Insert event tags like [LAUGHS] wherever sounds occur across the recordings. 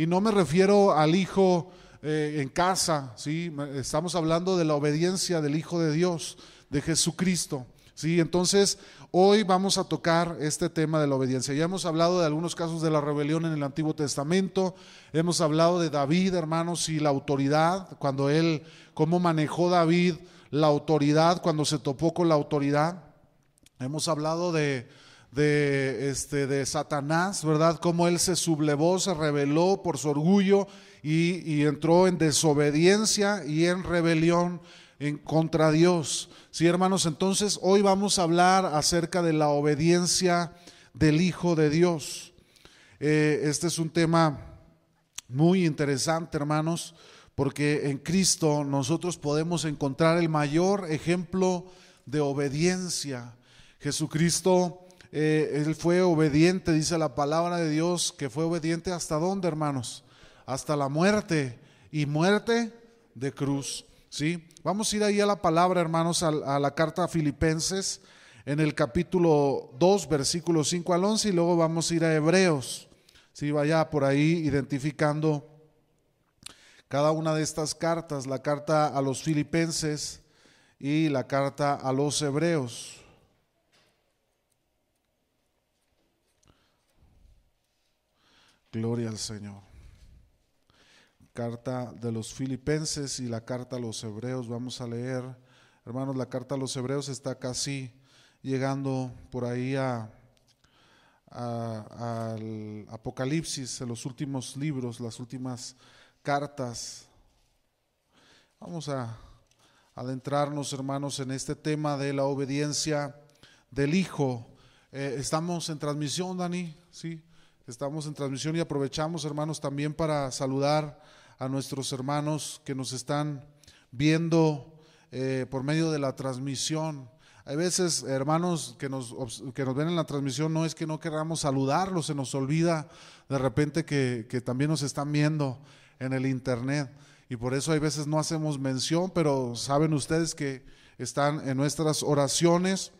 Y no me refiero al hijo eh, en casa, ¿sí? Estamos hablando de la obediencia del Hijo de Dios, de Jesucristo. ¿sí? Entonces, hoy vamos a tocar este tema de la obediencia. Ya hemos hablado de algunos casos de la rebelión en el Antiguo Testamento, hemos hablado de David, hermanos, y la autoridad, cuando él, cómo manejó David la autoridad, cuando se topó con la autoridad. Hemos hablado de, de, este, de Satanás, ¿verdad? Cómo él se sublevó, se rebeló por su orgullo y, entró en desobediencia y en rebelión en contra Dios. Sí, hermanos, entonces hoy vamos a hablar acerca de la obediencia del Hijo de Dios. Eh, este es un tema muy interesante, hermanos, porque en Cristo nosotros podemos encontrar el mayor ejemplo de obediencia. Jesucristo, eh, Él fue obediente, dice la palabra de Dios, que fue obediente hasta dónde, hermanos? hasta la muerte y muerte de cruz. ¿sí? Vamos a ir ahí a la palabra, hermanos, a, la carta a Filipenses en el capítulo 2, versículos 5 al 11 y luego vamos a ir a Hebreos. ¿sí? Vaya por ahí identificando cada una de estas cartas, la carta a los Filipenses y la carta a los Hebreos. Gloria al Señor carta de los filipenses y la carta a los hebreos. Vamos a leer, hermanos, la carta a los hebreos está casi llegando por ahí a, al Apocalipsis, en los últimos libros, las últimas cartas. Vamos a adentrarnos, hermanos, en este tema de la obediencia del Hijo. Eh, estamos en transmisión, Dani, sí, estamos en transmisión y aprovechamos, hermanos, también para saludar a nuestros hermanos que nos están viendo eh, por medio de la transmisión. Hay veces, hermanos, que nos, que nos ven en la transmisión, no es que no queramos saludarlos, se nos olvida de repente que, que también nos están viendo en el Internet. Y por eso hay veces no hacemos mención, pero saben ustedes que están en nuestras oraciones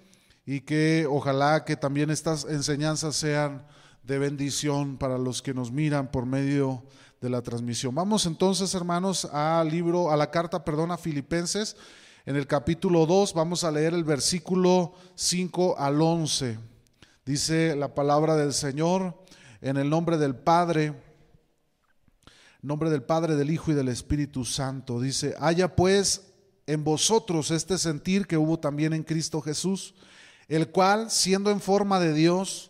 y que ojalá que también estas enseñanzas sean de bendición para los que nos miran por medio de la transmisión. Vamos entonces, hermanos, al libro, a la carta, perdón, a Filipenses. En el capítulo 2 vamos a leer el versículo 5 al 11. Dice la palabra del Señor en el nombre del Padre, nombre del Padre, del Hijo y del Espíritu Santo. Dice, haya pues en vosotros este sentir que hubo también en Cristo Jesús, el cual, siendo en forma de Dios,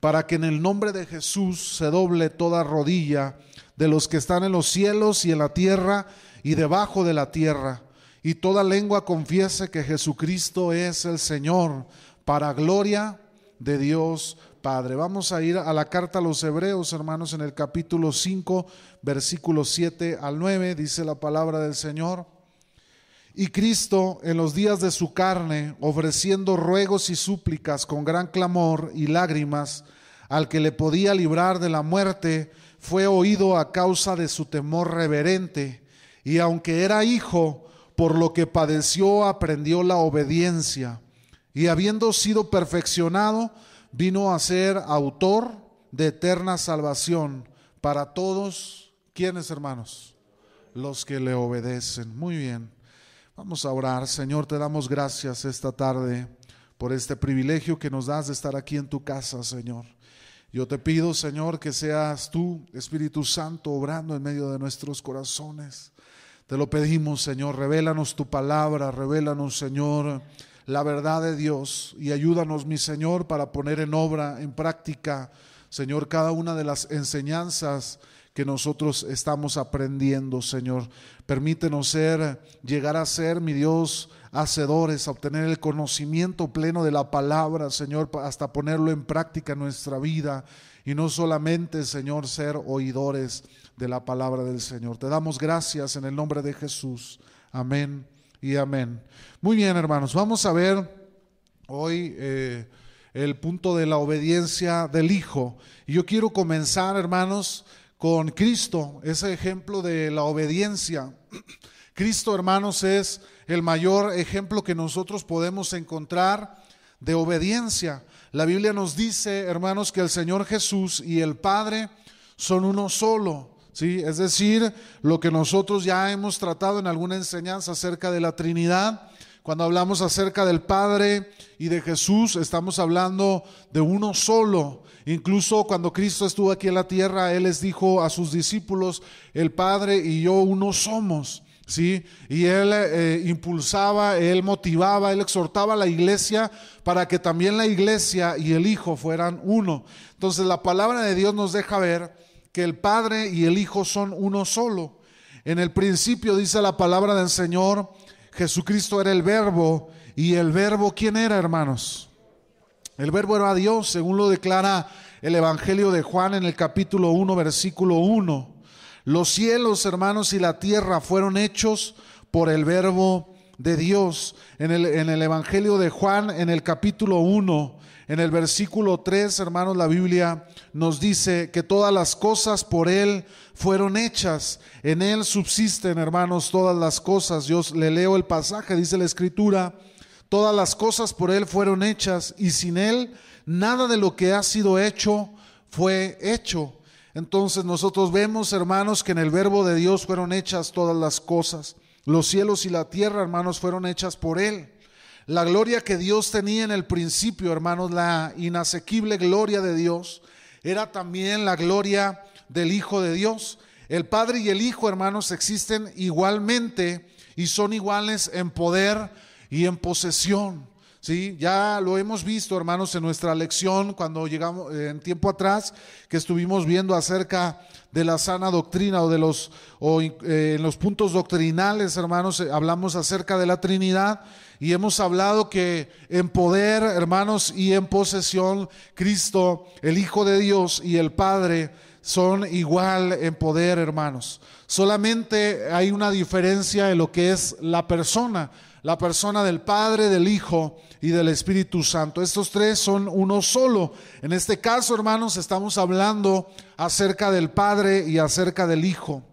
para que en el nombre de Jesús se doble toda rodilla de los que están en los cielos y en la tierra y debajo de la tierra, y toda lengua confiese que Jesucristo es el Señor, para gloria de Dios Padre. Vamos a ir a la carta a los Hebreos, hermanos, en el capítulo 5, versículos 7 al 9, dice la palabra del Señor. Y Cristo en los días de su carne, ofreciendo ruegos y súplicas con gran clamor y lágrimas al que le podía librar de la muerte, fue oído a causa de su temor reverente, y aunque era hijo, por lo que padeció aprendió la obediencia, y habiendo sido perfeccionado, vino a ser autor de eterna salvación para todos, ¿quiénes hermanos? Los que le obedecen. Muy bien. Vamos a orar. Señor, te damos gracias esta tarde por este privilegio que nos das de estar aquí en tu casa, Señor. Yo te pido, Señor, que seas tú, Espíritu Santo, obrando en medio de nuestros corazones. Te lo pedimos, Señor, revélanos tu palabra, revélanos, Señor, la verdad de Dios y ayúdanos, mi Señor, para poner en obra, en práctica, Señor, cada una de las enseñanzas que nosotros estamos aprendiendo, Señor. Permítenos ser, llegar a ser, mi Dios, hacedores, a obtener el conocimiento pleno de la palabra, Señor, hasta ponerlo en práctica en nuestra vida y no solamente, Señor, ser oidores de la palabra del Señor. Te damos gracias en el nombre de Jesús. Amén y amén. Muy bien, hermanos, vamos a ver hoy eh, el punto de la obediencia del Hijo. Y yo quiero comenzar, hermanos, con Cristo, ese ejemplo de la obediencia. [CLEARS THROAT] Cristo, hermanos, es el mayor ejemplo que nosotros podemos encontrar de obediencia. La Biblia nos dice, hermanos, que el Señor Jesús y el Padre son uno solo. ¿sí? Es decir, lo que nosotros ya hemos tratado en alguna enseñanza acerca de la Trinidad. Cuando hablamos acerca del Padre y de Jesús, estamos hablando de uno solo. Incluso cuando Cristo estuvo aquí en la tierra, Él les dijo a sus discípulos, el Padre y yo uno somos. ¿sí? Y él eh, impulsaba, él motivaba, él exhortaba a la iglesia para que también la iglesia y el Hijo fueran uno. Entonces la palabra de Dios nos deja ver que el Padre y el Hijo son uno solo. En el principio dice la palabra del Señor, Jesucristo era el verbo y el verbo, ¿quién era, hermanos? El verbo era Dios, según lo declara el Evangelio de Juan en el capítulo 1, versículo 1. Los cielos, hermanos, y la tierra fueron hechos por el verbo de Dios. En el, en el Evangelio de Juan, en el capítulo 1, en el versículo 3, hermanos, la Biblia nos dice que todas las cosas por Él fueron hechas. En Él subsisten, hermanos, todas las cosas. Yo le leo el pasaje, dice la Escritura, todas las cosas por Él fueron hechas y sin Él nada de lo que ha sido hecho fue hecho. Entonces nosotros vemos, hermanos, que en el verbo de Dios fueron hechas todas las cosas. Los cielos y la tierra, hermanos, fueron hechas por Él. La gloria que Dios tenía en el principio, hermanos, la inasequible gloria de Dios, era también la gloria del Hijo de Dios. El Padre y el Hijo, hermanos, existen igualmente y son iguales en poder y en posesión. ¿Sí? Ya lo hemos visto, hermanos, en nuestra lección cuando llegamos eh, en tiempo atrás, que estuvimos viendo acerca de la sana doctrina o de los, o, eh, en los puntos doctrinales, hermanos, eh, hablamos acerca de la Trinidad y hemos hablado que en poder, hermanos, y en posesión, Cristo, el Hijo de Dios y el Padre son igual en poder, hermanos. Solamente hay una diferencia en lo que es la persona la persona del Padre, del Hijo y del Espíritu Santo. Estos tres son uno solo. En este caso, hermanos, estamos hablando acerca del Padre y acerca del Hijo.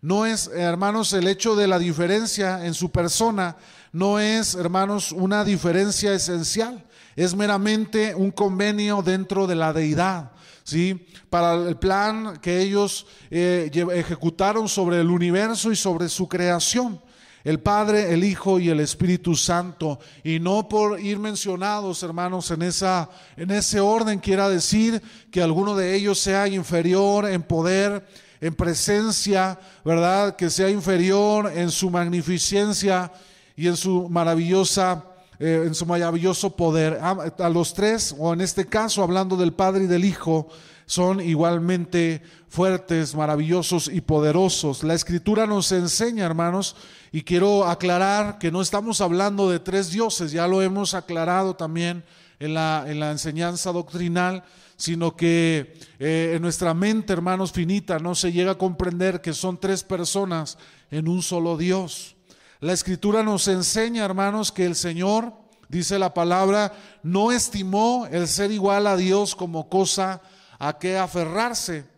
No es, hermanos, el hecho de la diferencia en su persona, no es, hermanos, una diferencia esencial. Es meramente un convenio dentro de la deidad. ¿sí? Para el plan que ellos eh, ejecutaron sobre el universo y sobre su creación el Padre, el Hijo y el Espíritu Santo. Y no por ir mencionados, hermanos, en, esa, en ese orden quiera decir que alguno de ellos sea inferior en poder, en presencia, ¿verdad? Que sea inferior en su magnificencia y en su maravillosa eh, en su maravilloso poder. A, los tres, o en este caso hablando del Padre y del Hijo, son igualmente fuertes, maravillosos y poderosos. La escritura nos enseña, hermanos, y quiero aclarar que no estamos hablando de tres dioses, ya lo hemos aclarado también en la, en la enseñanza doctrinal, sino que eh, en nuestra mente, hermanos, finita, no se llega a comprender que son tres personas en un solo Dios. La escritura nos enseña, hermanos, que el Señor, dice la palabra, no estimó el ser igual a Dios como cosa a que aferrarse.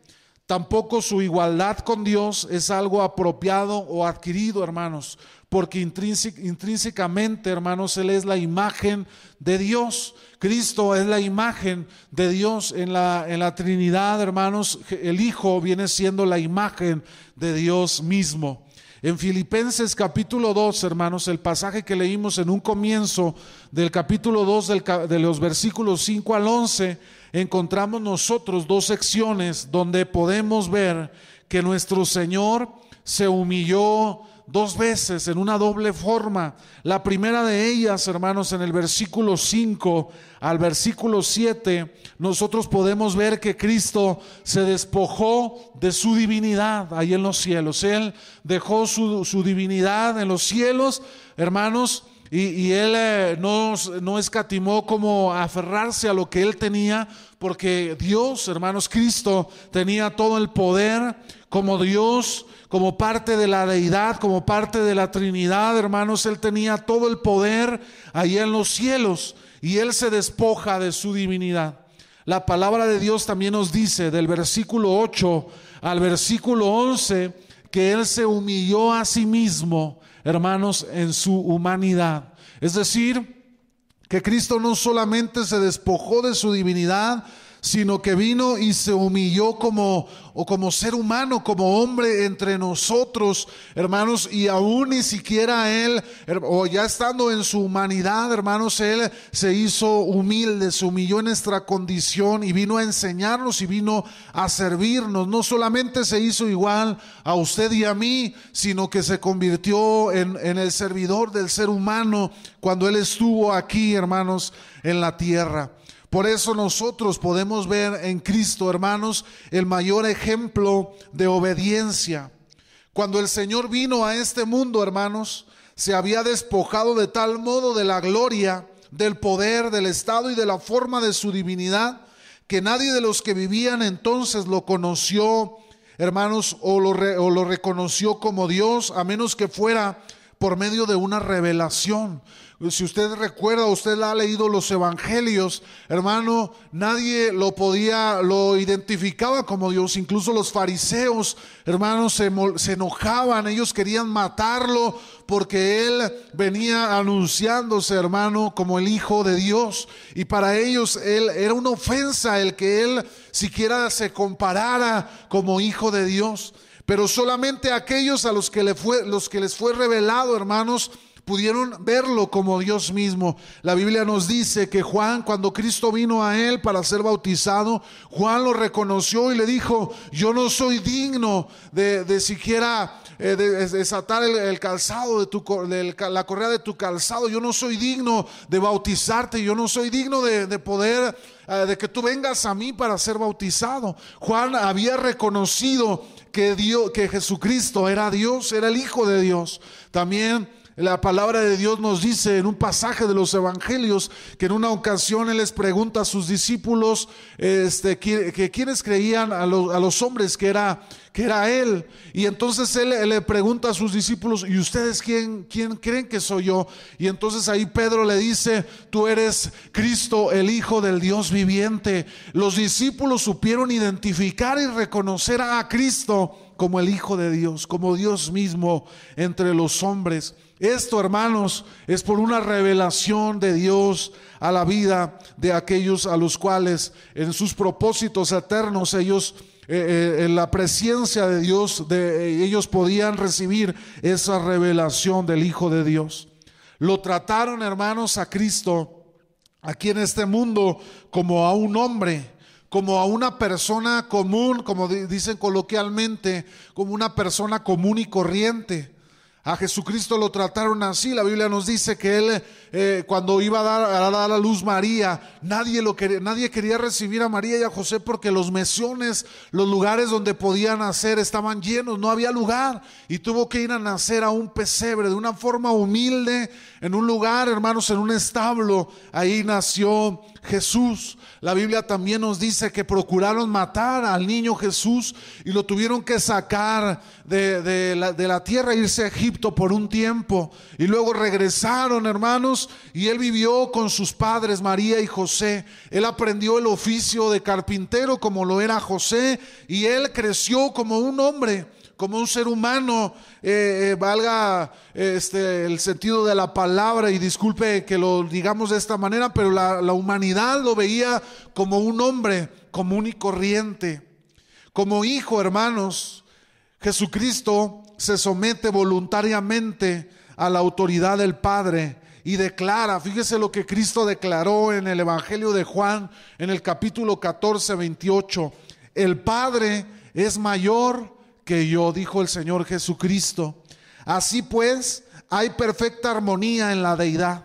Tampoco su igualdad con Dios es algo apropiado o adquirido, hermanos, porque intrínsecamente, hermanos, Él es la imagen de Dios. Cristo es la imagen de Dios en la, en la Trinidad, hermanos. El Hijo viene siendo la imagen de Dios mismo. En Filipenses capítulo 2, hermanos, el pasaje que leímos en un comienzo del capítulo 2 de los versículos 5 al 11, encontramos nosotros dos secciones donde podemos ver que nuestro Señor se humilló dos veces en una doble forma. La primera de ellas, hermanos, en el versículo 5 al versículo 7, nosotros podemos ver que Cristo se despojó de su divinidad ahí en los cielos. Él dejó su, su divinidad en los cielos, hermanos, y, él eh, no, no, escatimó como aferrarse a lo que él tenía, porque Dios, hermanos, Cristo tenía todo el poder como Dios, como parte de la deidad, como parte de la Trinidad, hermanos, él tenía todo el poder ahí en los cielos y él se despoja de su divinidad. La palabra de Dios también nos dice del versículo 8 al versículo 11 que él se humilló a sí mismo hermanos, en su humanidad. Es decir, que Cristo no solamente se despojó de su divinidad, sino que vino y se humilló como o como ser humano, como hombre entre nosotros, hermanos, y aún ni siquiera él, o ya estando en su humanidad, hermanos, él se hizo humilde, se humilló en nuestra condición y vino a enseñarnos y vino a servirnos. No solamente se hizo igual a usted y a mí, sino que se convirtió en, en el servidor del ser humano cuando él estuvo aquí, hermanos, en la tierra. Por eso nosotros podemos ver en Cristo, hermanos, el mayor ejemplo de obediencia. Cuando el Señor vino a este mundo, hermanos, se había despojado de tal modo de la gloria, del poder, del estado y de la forma de su divinidad, que nadie de los que vivían entonces lo conoció, hermanos, o lo, o lo reconoció como Dios, a menos que fuera por medio de una revelación. Si usted recuerda, usted ha leído los evangelios, hermano, nadie lo podía, lo identificaba como Dios, incluso los fariseos, hermanos, se, enojaban, ellos querían matarlo porque él venía anunciándose, hermano, como el Hijo de Dios. Y para ellos él era una ofensa el que él siquiera se comparara como Hijo de Dios. Pero solamente aquellos a los que, le fue, los que les fue revelado, hermanos, pudieron verlo como Dios mismo. La Biblia nos dice que Juan, cuando Cristo vino a él para ser bautizado, Juan lo reconoció y le dijo, yo no soy digno de, siquiera eh, desatar el, calzado de tu, la correa de tu calzado, yo no soy digno de bautizarte, yo no soy digno de, poder, eh, de que tú vengas a mí para ser bautizado. Juan había reconocido que, Dios, que Jesucristo era Dios, era el Hijo de Dios. También la palabra de Dios nos dice en un pasaje de los evangelios que en una ocasión Él les pregunta a sus discípulos este, que, quienes creían a los, hombres que era, que era Él. Y entonces él, le pregunta a sus discípulos, ¿y ustedes quién, quién creen que soy yo? Y entonces ahí Pedro le dice, tú eres Cristo, el Hijo del Dios viviente. Los discípulos supieron identificar y reconocer a Cristo como el Hijo de Dios, como Dios mismo entre los hombres. Esto, hermanos, es por una revelación de Dios a la vida de aquellos a los cuales en sus propósitos eternos ellos, eh, eh, en la presencia de Dios, de, eh, ellos podían recibir esa revelación del Hijo de Dios. Lo trataron, hermanos, a Cristo aquí en este mundo como a un hombre, como a una persona común, como dicen coloquialmente, como una persona común y corriente. A Jesucristo lo trataron así. La Biblia nos dice que él eh, cuando iba a dar, a dar, luz María, nadie, lo quería, nadie quería recibir a María y a José porque los mesones, los lugares donde podían nacer estaban llenos, no había lugar. Y tuvo que ir a nacer a un pesebre de una forma humilde, en un lugar, hermanos, en un establo. Ahí nació Jesús. La Biblia también nos dice que procuraron matar al niño Jesús y lo tuvieron que sacar de, la, de la tierra, irse a Egipto por un tiempo. Y luego regresaron, hermanos, y él vivió con sus padres, María y José. Él aprendió el oficio de carpintero como lo era José y él creció como un hombre como un ser humano, eh, eh, valga este, el sentido de la palabra y disculpe que lo digamos de esta manera, pero la, la humanidad lo veía como un hombre común y corriente. Como hijo, hermanos, Jesucristo se somete voluntariamente a la autoridad del Padre y declara, fíjese lo que Cristo declaró en el Evangelio de Juan en el capítulo 14, 28, el Padre es mayor que yo, dijo el Señor Jesucristo. Así pues, hay perfecta armonía en la deidad.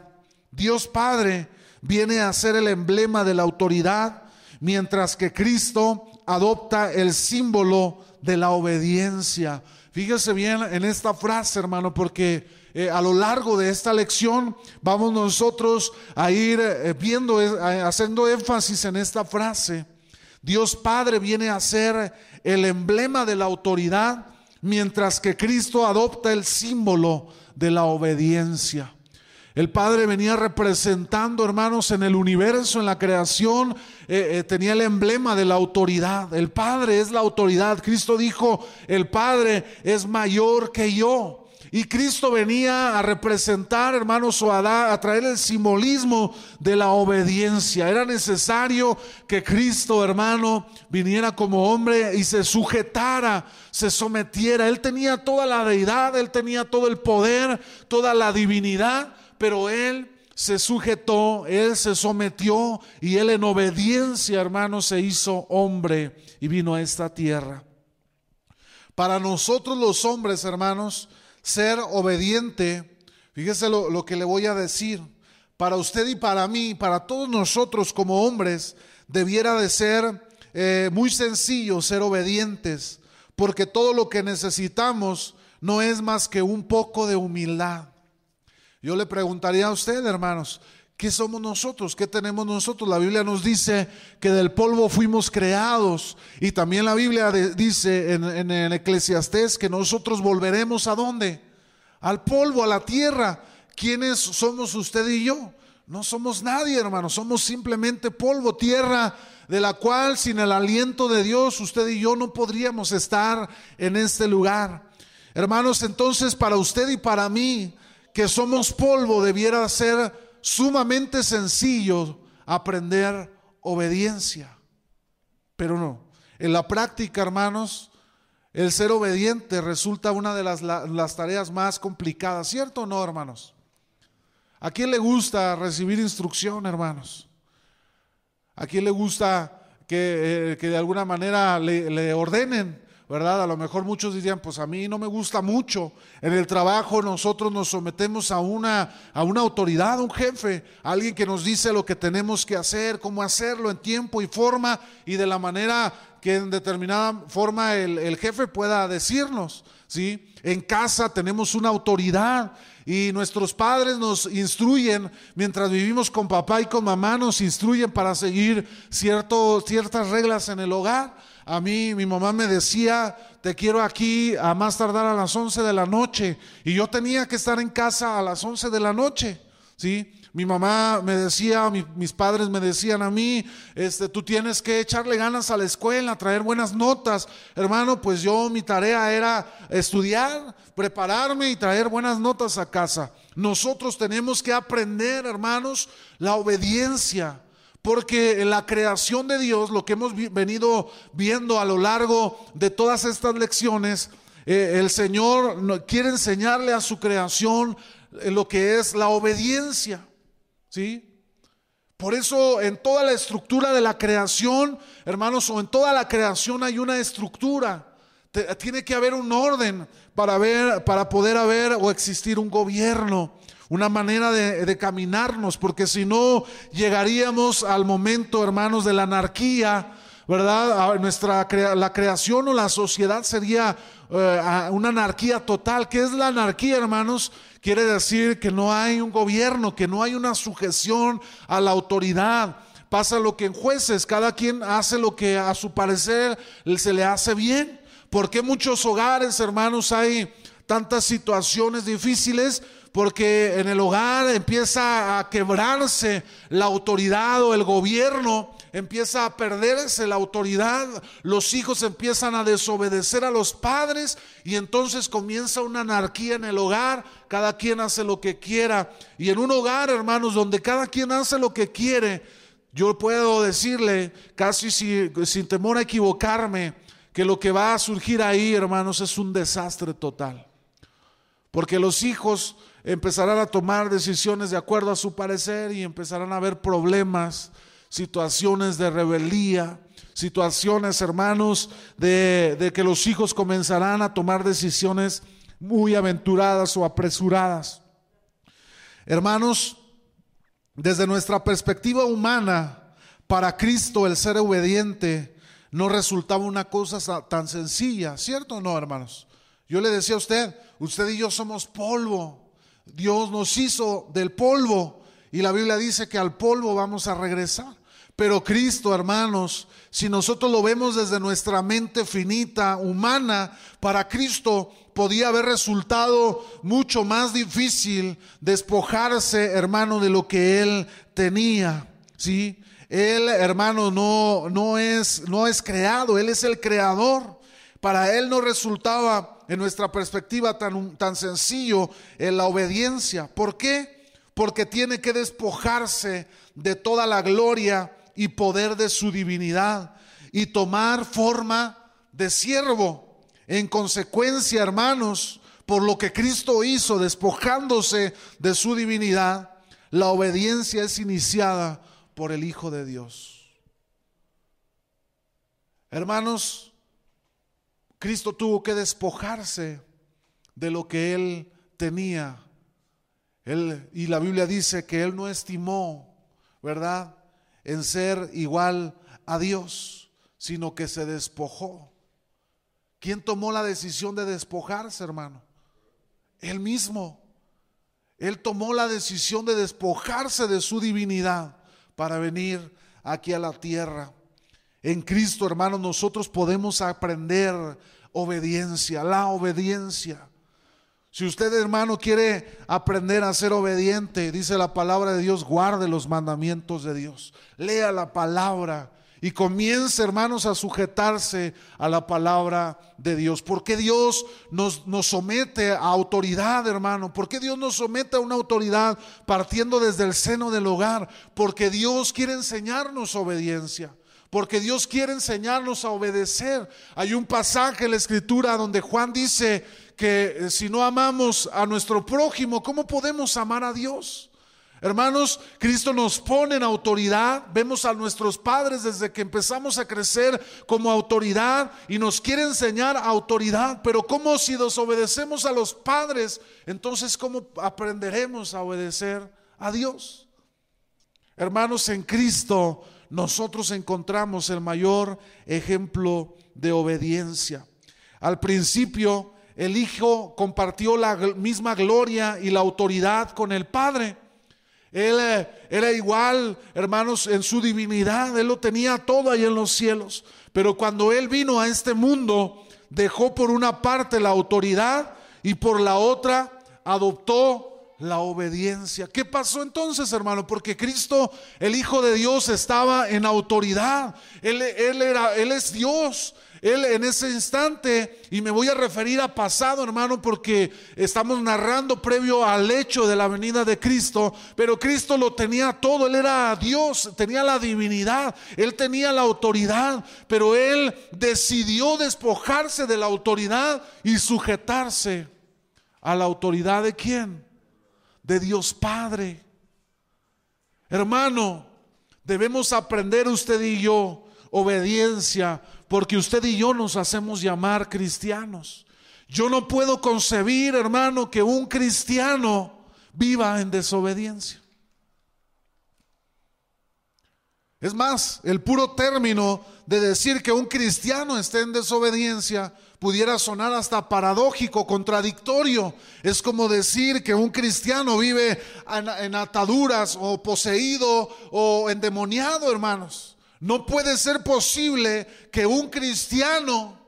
Dios Padre viene a ser el emblema de la autoridad, mientras que Cristo adopta el símbolo de la obediencia. Fíjese bien en esta frase, hermano, porque eh, a lo largo de esta lección vamos nosotros a ir eh, viendo, eh, haciendo énfasis en esta frase. Dios Padre viene a ser el emblema de la autoridad, mientras que Cristo adopta el símbolo de la obediencia. El Padre venía representando, hermanos, en el universo, en la creación, eh, eh, tenía el emblema de la autoridad. El Padre es la autoridad. Cristo dijo, el Padre es mayor que yo. Y Cristo venía a representar, hermanos, o a, a, traer el simbolismo de la obediencia. Era necesario que Cristo, hermano, viniera como hombre y se sujetara, se sometiera. Él tenía toda la deidad, él tenía todo el poder, toda la divinidad, pero él se sujetó, él se sometió y él en obediencia, hermano, se hizo hombre y vino a esta tierra. Para nosotros los hombres, hermanos, ser obediente, fíjese lo, que le voy a decir, para usted y para mí, para todos nosotros como hombres, debiera de ser eh, muy sencillo ser obedientes, porque todo lo que necesitamos no es más que un poco de humildad. Yo le preguntaría a usted, hermanos, ¿Qué somos nosotros? ¿Qué tenemos nosotros? La Biblia nos dice que del polvo fuimos creados y también la Biblia dice en, en, Eclesiastés que nosotros volveremos a dónde? Al polvo, a la tierra. ¿Quiénes somos usted y yo? No somos nadie, hermanos, somos simplemente polvo, tierra de la cual sin el aliento de Dios usted y yo no podríamos estar en este lugar. Hermanos, entonces para usted y para mí, que somos polvo, debiera ser sumamente sencillo aprender obediencia. Pero no, en la práctica, hermanos, el ser obediente resulta una de las, las tareas más complicadas, ¿cierto o no, hermanos? ¿A quién le gusta recibir instrucción, hermanos? ¿A quién le gusta que, eh, de alguna manera le, le ordenen? ¿Verdad? A lo mejor muchos dirían, pues a mí no me gusta mucho. En el trabajo nosotros nos sometemos a una, a una autoridad, a un jefe, alguien que nos dice lo que tenemos que hacer, cómo hacerlo en tiempo y forma y de la manera que en determinada forma el, el jefe pueda decirnos. ¿sí? En casa tenemos una autoridad y nuestros padres nos instruyen, mientras vivimos con papá y con mamá, nos instruyen para seguir cierto, ciertas reglas en el hogar. A mí mi mamá me decía, te quiero aquí a más tardar a las 11 de la noche. Y yo tenía que estar en casa a las 11 de la noche. ¿sí? Mi mamá me decía, mis padres me decían a mí, este, tú tienes que echarle ganas a la escuela, traer buenas notas. Hermano, pues yo mi tarea era estudiar, prepararme y traer buenas notas a casa. Nosotros tenemos que aprender, hermanos, la obediencia. Porque en la creación de Dios, lo que hemos venido viendo a lo largo de todas estas lecciones, eh, el Señor quiere enseñarle a su creación eh, lo que es la obediencia. ¿Sí? Por eso en toda la estructura de la creación, hermanos, o en toda la creación hay una estructura. Tiene que haber un orden para ver, para poder haber o existir un gobierno una manera de, caminarnos, porque si no llegaríamos al momento, hermanos, de la anarquía, ¿verdad? nuestra la creación o la sociedad sería eh, una anarquía total. ¿Qué es la anarquía, hermanos? Quiere decir que no hay un gobierno, que no hay una sujeción a la autoridad. Pasa lo que en jueces, cada quien hace lo que a su parecer se le hace bien. ¿Por qué muchos hogares, hermanos, hay tantas situaciones difíciles? Porque en el hogar empieza a quebrarse la autoridad o el gobierno, empieza a perderse la autoridad, los hijos empiezan a desobedecer a los padres y entonces comienza una anarquía en el hogar, cada quien hace lo que quiera. Y en un hogar, hermanos, donde cada quien hace lo que quiere, yo puedo decirle, casi sin temor a equivocarme, que lo que va a surgir ahí, hermanos, es un desastre total. Porque los hijos empezarán a tomar decisiones de acuerdo a su parecer y empezarán a haber problemas, situaciones de rebeldía, situaciones, hermanos, de, que los hijos comenzarán a tomar decisiones muy aventuradas o apresuradas. Hermanos, desde nuestra perspectiva humana, para Cristo el ser obediente no resultaba una cosa tan sencilla, ¿cierto o no, hermanos? Yo le decía a usted, usted y yo somos polvo. Dios nos hizo del polvo y la Biblia dice que al polvo vamos a regresar. Pero Cristo, hermanos, si nosotros lo vemos desde nuestra mente finita, humana, para Cristo podía haber resultado mucho más difícil despojarse, hermano, de lo que él tenía, ¿sí? Él, hermano, no, no, es, no es creado, Él es el creador. Para Él no resultaba, en nuestra perspectiva, tan, tan sencillo en la obediencia. ¿Por qué? Porque tiene que despojarse de toda la gloria y poder de su divinidad y tomar forma de siervo. En consecuencia, hermanos, por lo que Cristo hizo, despojándose de su divinidad, la obediencia es iniciada por el Hijo de Dios. Hermanos, Cristo tuvo que despojarse de lo que él tenía. Él, y la Biblia dice que él no estimó, ¿verdad?, en ser igual a Dios, sino que se despojó. ¿Quién tomó la decisión de despojarse, hermano? Él mismo. Él tomó la decisión de despojarse de su divinidad para venir aquí a la tierra. En Cristo, hermanos, nosotros podemos aprender obediencia, la obediencia. Si usted, hermano, quiere aprender a ser obediente, dice la palabra de Dios, guarde los mandamientos de Dios. Lea la palabra, y comience, hermanos, a sujetarse a la palabra de Dios. ¿Por qué Dios nos, nos somete a autoridad, hermano? ¿Por qué Dios nos somete a una autoridad partiendo desde el seno del hogar? Porque Dios quiere enseñarnos obediencia porque Dios quiere enseñarnos a obedecer. Hay un pasaje en la escritura donde Juan dice que eh, si no amamos a nuestro prójimo, ¿cómo podemos amar a Dios? Hermanos, Cristo nos pone en autoridad. Vemos a nuestros padres desde que empezamos a crecer como autoridad y nos quiere enseñar autoridad. Pero ¿cómo si desobedecemos a los padres? Entonces, ¿cómo aprenderemos a obedecer a Dios? Hermanos, en Cristo nosotros encontramos el mayor ejemplo de obediencia. Al principio, el Hijo compartió la misma gloria y la autoridad con el Padre. Él eh, era igual, hermanos, en su divinidad. Él lo tenía todo ahí en los cielos. Pero cuando Él vino a este mundo, dejó por una parte la autoridad y por la otra adoptó la obediencia. ¿Qué pasó entonces, hermano? Porque Cristo, el Hijo de Dios, estaba en autoridad. Él, era, él es Dios. Él en ese instante, y me voy a referir a pasado, hermano, porque estamos narrando previo al hecho de la venida de Cristo, pero Cristo lo tenía todo, Él era Dios, tenía la divinidad, Él tenía la autoridad, pero Él decidió despojarse de la autoridad y sujetarse a la autoridad de quién? De Dios Padre. Hermano, debemos aprender usted y yo obediencia porque usted y yo nos hacemos llamar cristianos. Yo no puedo concebir, hermano, que un cristiano viva en desobediencia. Es más, el puro término de decir que un cristiano esté en desobediencia pudiera sonar hasta paradójico, contradictorio. Es como decir que un cristiano vive en, ataduras o poseído o endemoniado, hermanos. No puede ser posible que un cristiano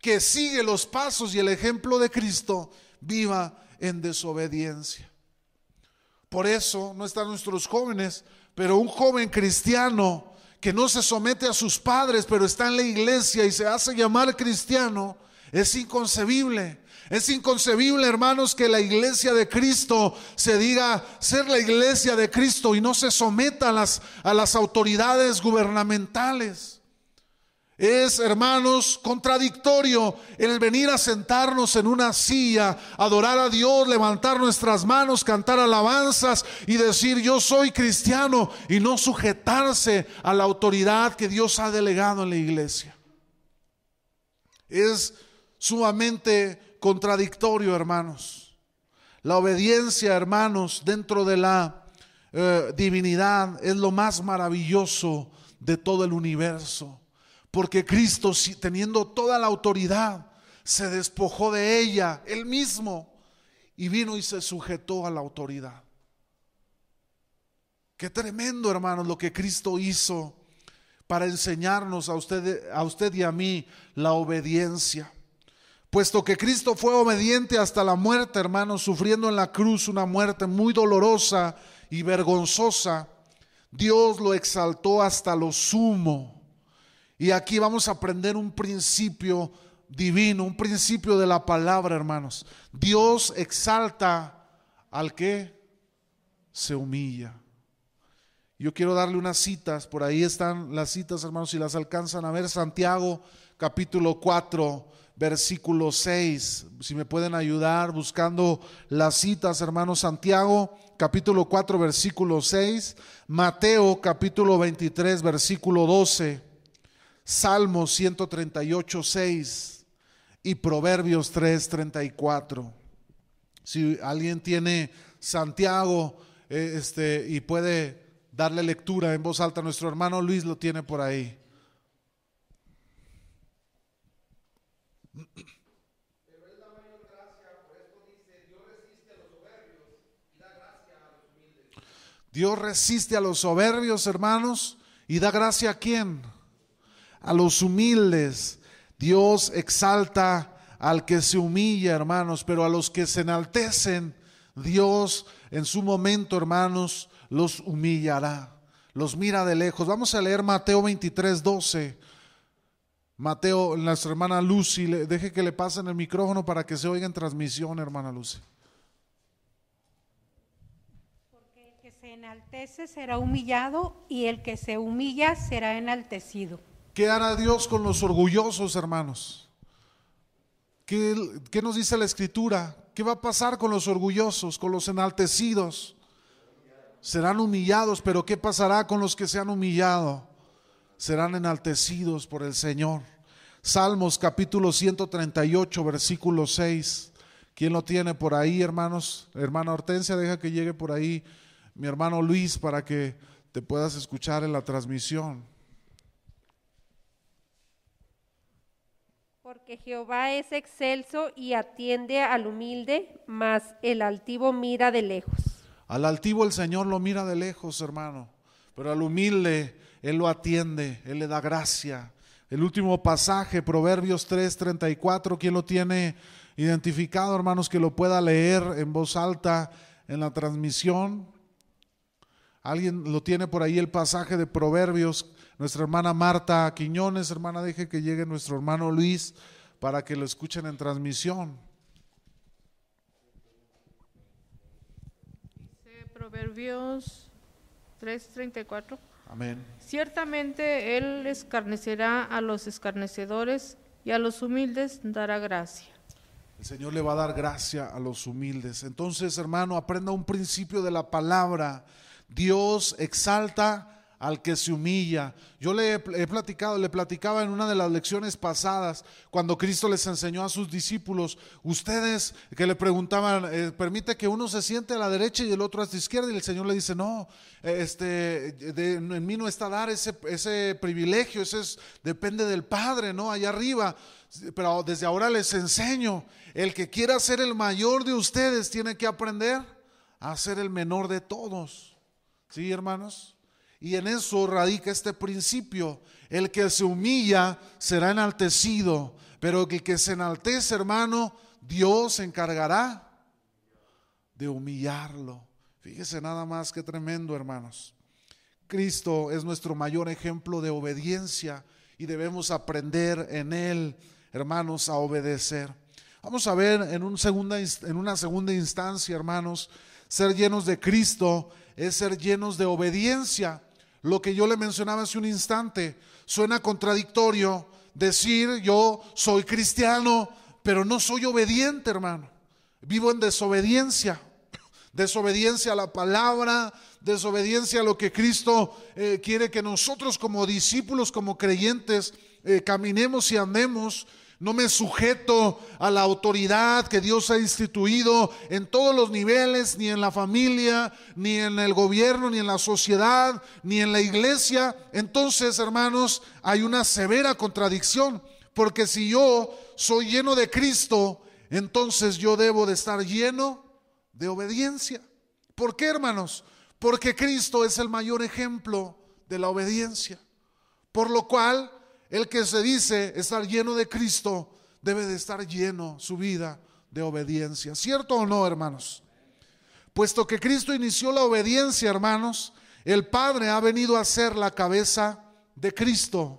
que sigue los pasos y el ejemplo de Cristo viva en desobediencia. Por eso no están nuestros jóvenes, pero un joven cristiano que no se somete a sus padres, pero está en la iglesia y se hace llamar cristiano, es inconcebible. Es inconcebible, hermanos, que la iglesia de Cristo se diga ser la iglesia de Cristo y no se someta a las, a las autoridades gubernamentales. Es, hermanos, contradictorio el venir a sentarnos en una silla, adorar a Dios, levantar nuestras manos, cantar alabanzas y decir yo soy cristiano y no sujetarse a la autoridad que Dios ha delegado en la iglesia. Es sumamente contradictorio, hermanos. La obediencia, hermanos, dentro de la eh, divinidad es lo más maravilloso de todo el universo porque Cristo, teniendo toda la autoridad, se despojó de ella, él mismo, y vino y se sujetó a la autoridad. Qué tremendo, hermanos, lo que Cristo hizo para enseñarnos a usted, a usted y a mí la obediencia. Puesto que Cristo fue obediente hasta la muerte, hermanos, sufriendo en la cruz una muerte muy dolorosa y vergonzosa, Dios lo exaltó hasta lo sumo y aquí vamos a aprender un principio divino, un principio de la palabra, hermanos. Dios exalta al que se humilla. Yo quiero darle unas citas, por ahí están las citas, hermanos, si las alcanzan a ver, Santiago capítulo 4, versículo 6, si me pueden ayudar buscando las citas, hermanos, Santiago capítulo 4, versículo 6, Mateo capítulo 23, versículo 12. Salmo 138, 6 y Proverbios 3, 34. Si alguien tiene Santiago eh, este, y puede darle lectura en voz alta, nuestro hermano Luis lo tiene por ahí. Dios resiste a los soberbios, hermanos, y da gracia a quién? A los humildes. Dios exalta al que se humilla, hermanos, pero a los que se enaltecen, Dios en su momento, hermanos, los humillará. Los mira de lejos. Vamos a leer Mateo 23, 12. Mateo, nuestra hermana Lucy, deje que le pasen el micrófono para que se oiga en transmisión, hermana Lucy. Porque el que se enaltece será humillado y el que se humilla será enaltecido. ¿Qué hará Dios con los orgullosos, hermanos? ¿Qué, nos dice la escritura? ¿Qué va a pasar con los orgullosos, con los enaltecidos? Serán humillados, pero ¿qué pasará con los que se han humillado? Serán enaltecidos por el Señor. Salmos capítulo 138, versículo 6. ¿Quién lo tiene por ahí, hermanos? Hermana Hortensia, deja que llegue por ahí mi hermano Luis para que te puedas escuchar en la transmisión. Porque Jehová es excelso y atiende al humilde, mas el altivo mira de lejos. Al altivo el Señor lo mira de lejos, hermano, pero al humilde Él lo atiende, Él le da gracia. El último pasaje, Proverbios 3:34, ¿quién lo tiene identificado, hermanos, que lo pueda leer en voz alta en la transmisión? ¿Alguien lo tiene por ahí el pasaje de Proverbios nuestra hermana Marta Quiñones, hermana, deje que llegue nuestro hermano Luis para que lo escuchen en transmisión. Dice Proverbios 3:34. Amén. Ciertamente Él escarnecerá a los escarnecedores y a los humildes dará gracia. El Señor le va a dar gracia a los humildes. Entonces, hermano, aprenda un principio de la palabra. Dios exalta al que se humilla. Yo le he platicado, le platicaba en una de las lecciones pasadas, cuando Cristo les enseñó a sus discípulos, ustedes que le preguntaban, eh, permite que uno se siente a la derecha y el otro a la izquierda, y el Señor le dice, no, este, en mí no está dar ese, ese privilegio, ese es, depende del Padre, ¿no? Allá arriba. Pero desde ahora les enseño, el que quiera ser el mayor de ustedes tiene que aprender a ser el menor de todos. ¿Sí, hermanos? Y en eso radica este principio. El que se humilla será enaltecido, pero el que se enaltece, hermano, Dios se encargará de humillarlo. Fíjese nada más que tremendo, hermanos. Cristo es nuestro mayor ejemplo de obediencia y debemos aprender en Él, hermanos, a obedecer. Vamos a ver en, un segunda, en una segunda instancia, hermanos, ser llenos de Cristo es ser llenos de obediencia. Lo que yo le mencionaba hace un instante. Suena contradictorio decir yo soy cristiano, pero no soy obediente, hermano. Vivo en desobediencia. [CLEARS THROAT] Desobediencia a la palabra, desobediencia a lo que Cristo eh, quiere que nosotros como discípulos, como creyentes, eh, caminemos y andemos no me sujeto a la autoridad que Dios ha instituido en todos los niveles, ni en la familia, ni en el gobierno, ni en la sociedad, ni en la iglesia. Entonces, hermanos, hay una severa contradicción, porque si yo soy lleno de Cristo, entonces yo debo de estar lleno de obediencia. ¿Por qué, hermanos? Porque Cristo es el mayor ejemplo de la obediencia. Por lo cual, el que se dice estar lleno de Cristo debe de estar lleno su vida de obediencia. ¿Cierto o no, hermanos? Puesto que Cristo inició la obediencia, hermanos, el Padre ha venido a ser la cabeza de Cristo.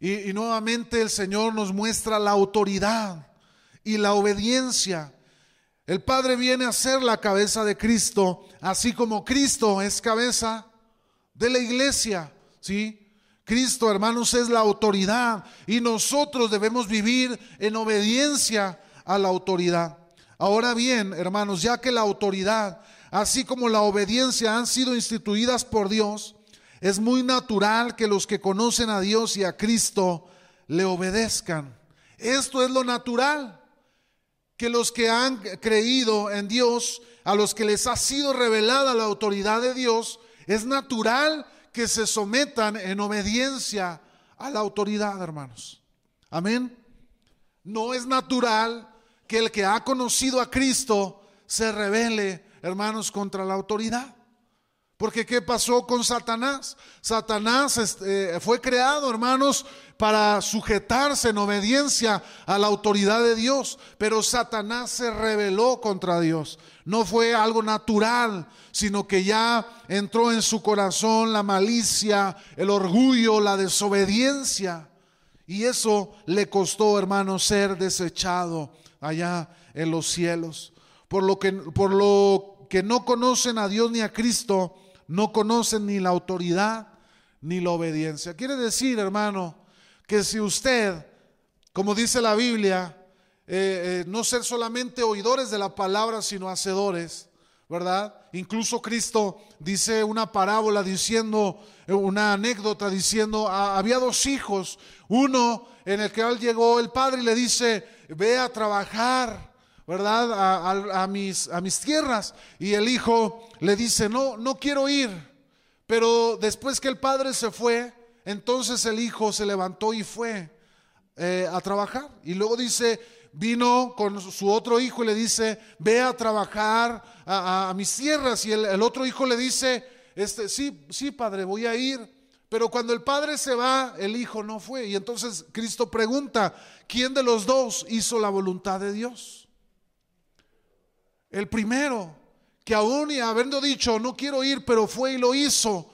Y, y, nuevamente el Señor nos muestra la autoridad y la obediencia. El Padre viene a ser la cabeza de Cristo, así como Cristo es cabeza de la iglesia, ¿sí? Cristo, hermanos, es la autoridad y nosotros debemos vivir en obediencia a la autoridad. Ahora bien, hermanos, ya que la autoridad, así como la obediencia han sido instituidas por Dios, es muy natural que los que conocen a Dios y a Cristo le obedezcan. Esto es lo natural, que los que han creído en Dios, a los que les ha sido revelada la autoridad de Dios, es natural que se sometan en obediencia a la autoridad, hermanos. Amén. No es natural que el que ha conocido a Cristo se revele, hermanos, contra la autoridad. Porque ¿qué pasó con Satanás? Satanás este, fue creado, hermanos, para sujetarse en obediencia a la autoridad de Dios, pero Satanás se rebeló contra Dios. No fue algo natural, sino que ya entró en su corazón la malicia, el orgullo, la desobediencia. Y eso le costó, hermanos, ser desechado allá en los cielos. Por lo que, por lo que no conocen a Dios ni a Cristo, no conocen ni la autoridad ni la obediencia. Quiere decir, hermano, que si usted, como dice la Biblia, eh, eh, no ser solamente oidores de la palabra, sino hacedores, ¿verdad? Incluso Cristo dice una parábola diciendo, eh, una anécdota diciendo, ah, había dos hijos, uno en el que él llegó el padre y le dice, ve a trabajar ¿verdad? A, mis, tierras. Y el hijo le dice, no, no quiero ir. Pero después que el padre se fue, entonces el hijo se levantó y fue eh, a trabajar. Y luego dice, vino con su otro hijo y le dice, ve a trabajar a, mis tierras. Y el, el, otro hijo le dice, este, sí, sí, padre, voy a ir. Pero cuando el padre se va, el hijo no fue. Y entonces Cristo pregunta, ¿quién de los dos hizo la voluntad de Dios? El primero, que aún y habiendo dicho, no quiero ir, pero fue y lo hizo.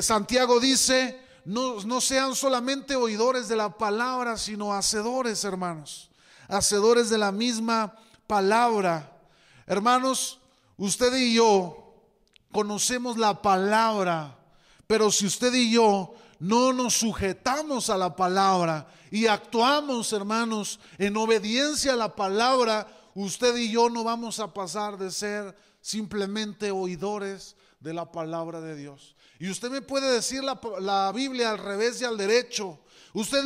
Santiago dice, no, no sean solamente oidores de la palabra, sino hacedores, hermanos. Hacedores de la misma palabra. Hermanos, usted y yo conocemos la palabra, pero si usted y yo no nos sujetamos a la palabra y actuamos, hermanos, en obediencia a la palabra, usted y yo no vamos a pasar de ser simplemente oidores de la palabra de Dios. Y usted me puede decir la, Biblia al revés y al derecho. Usted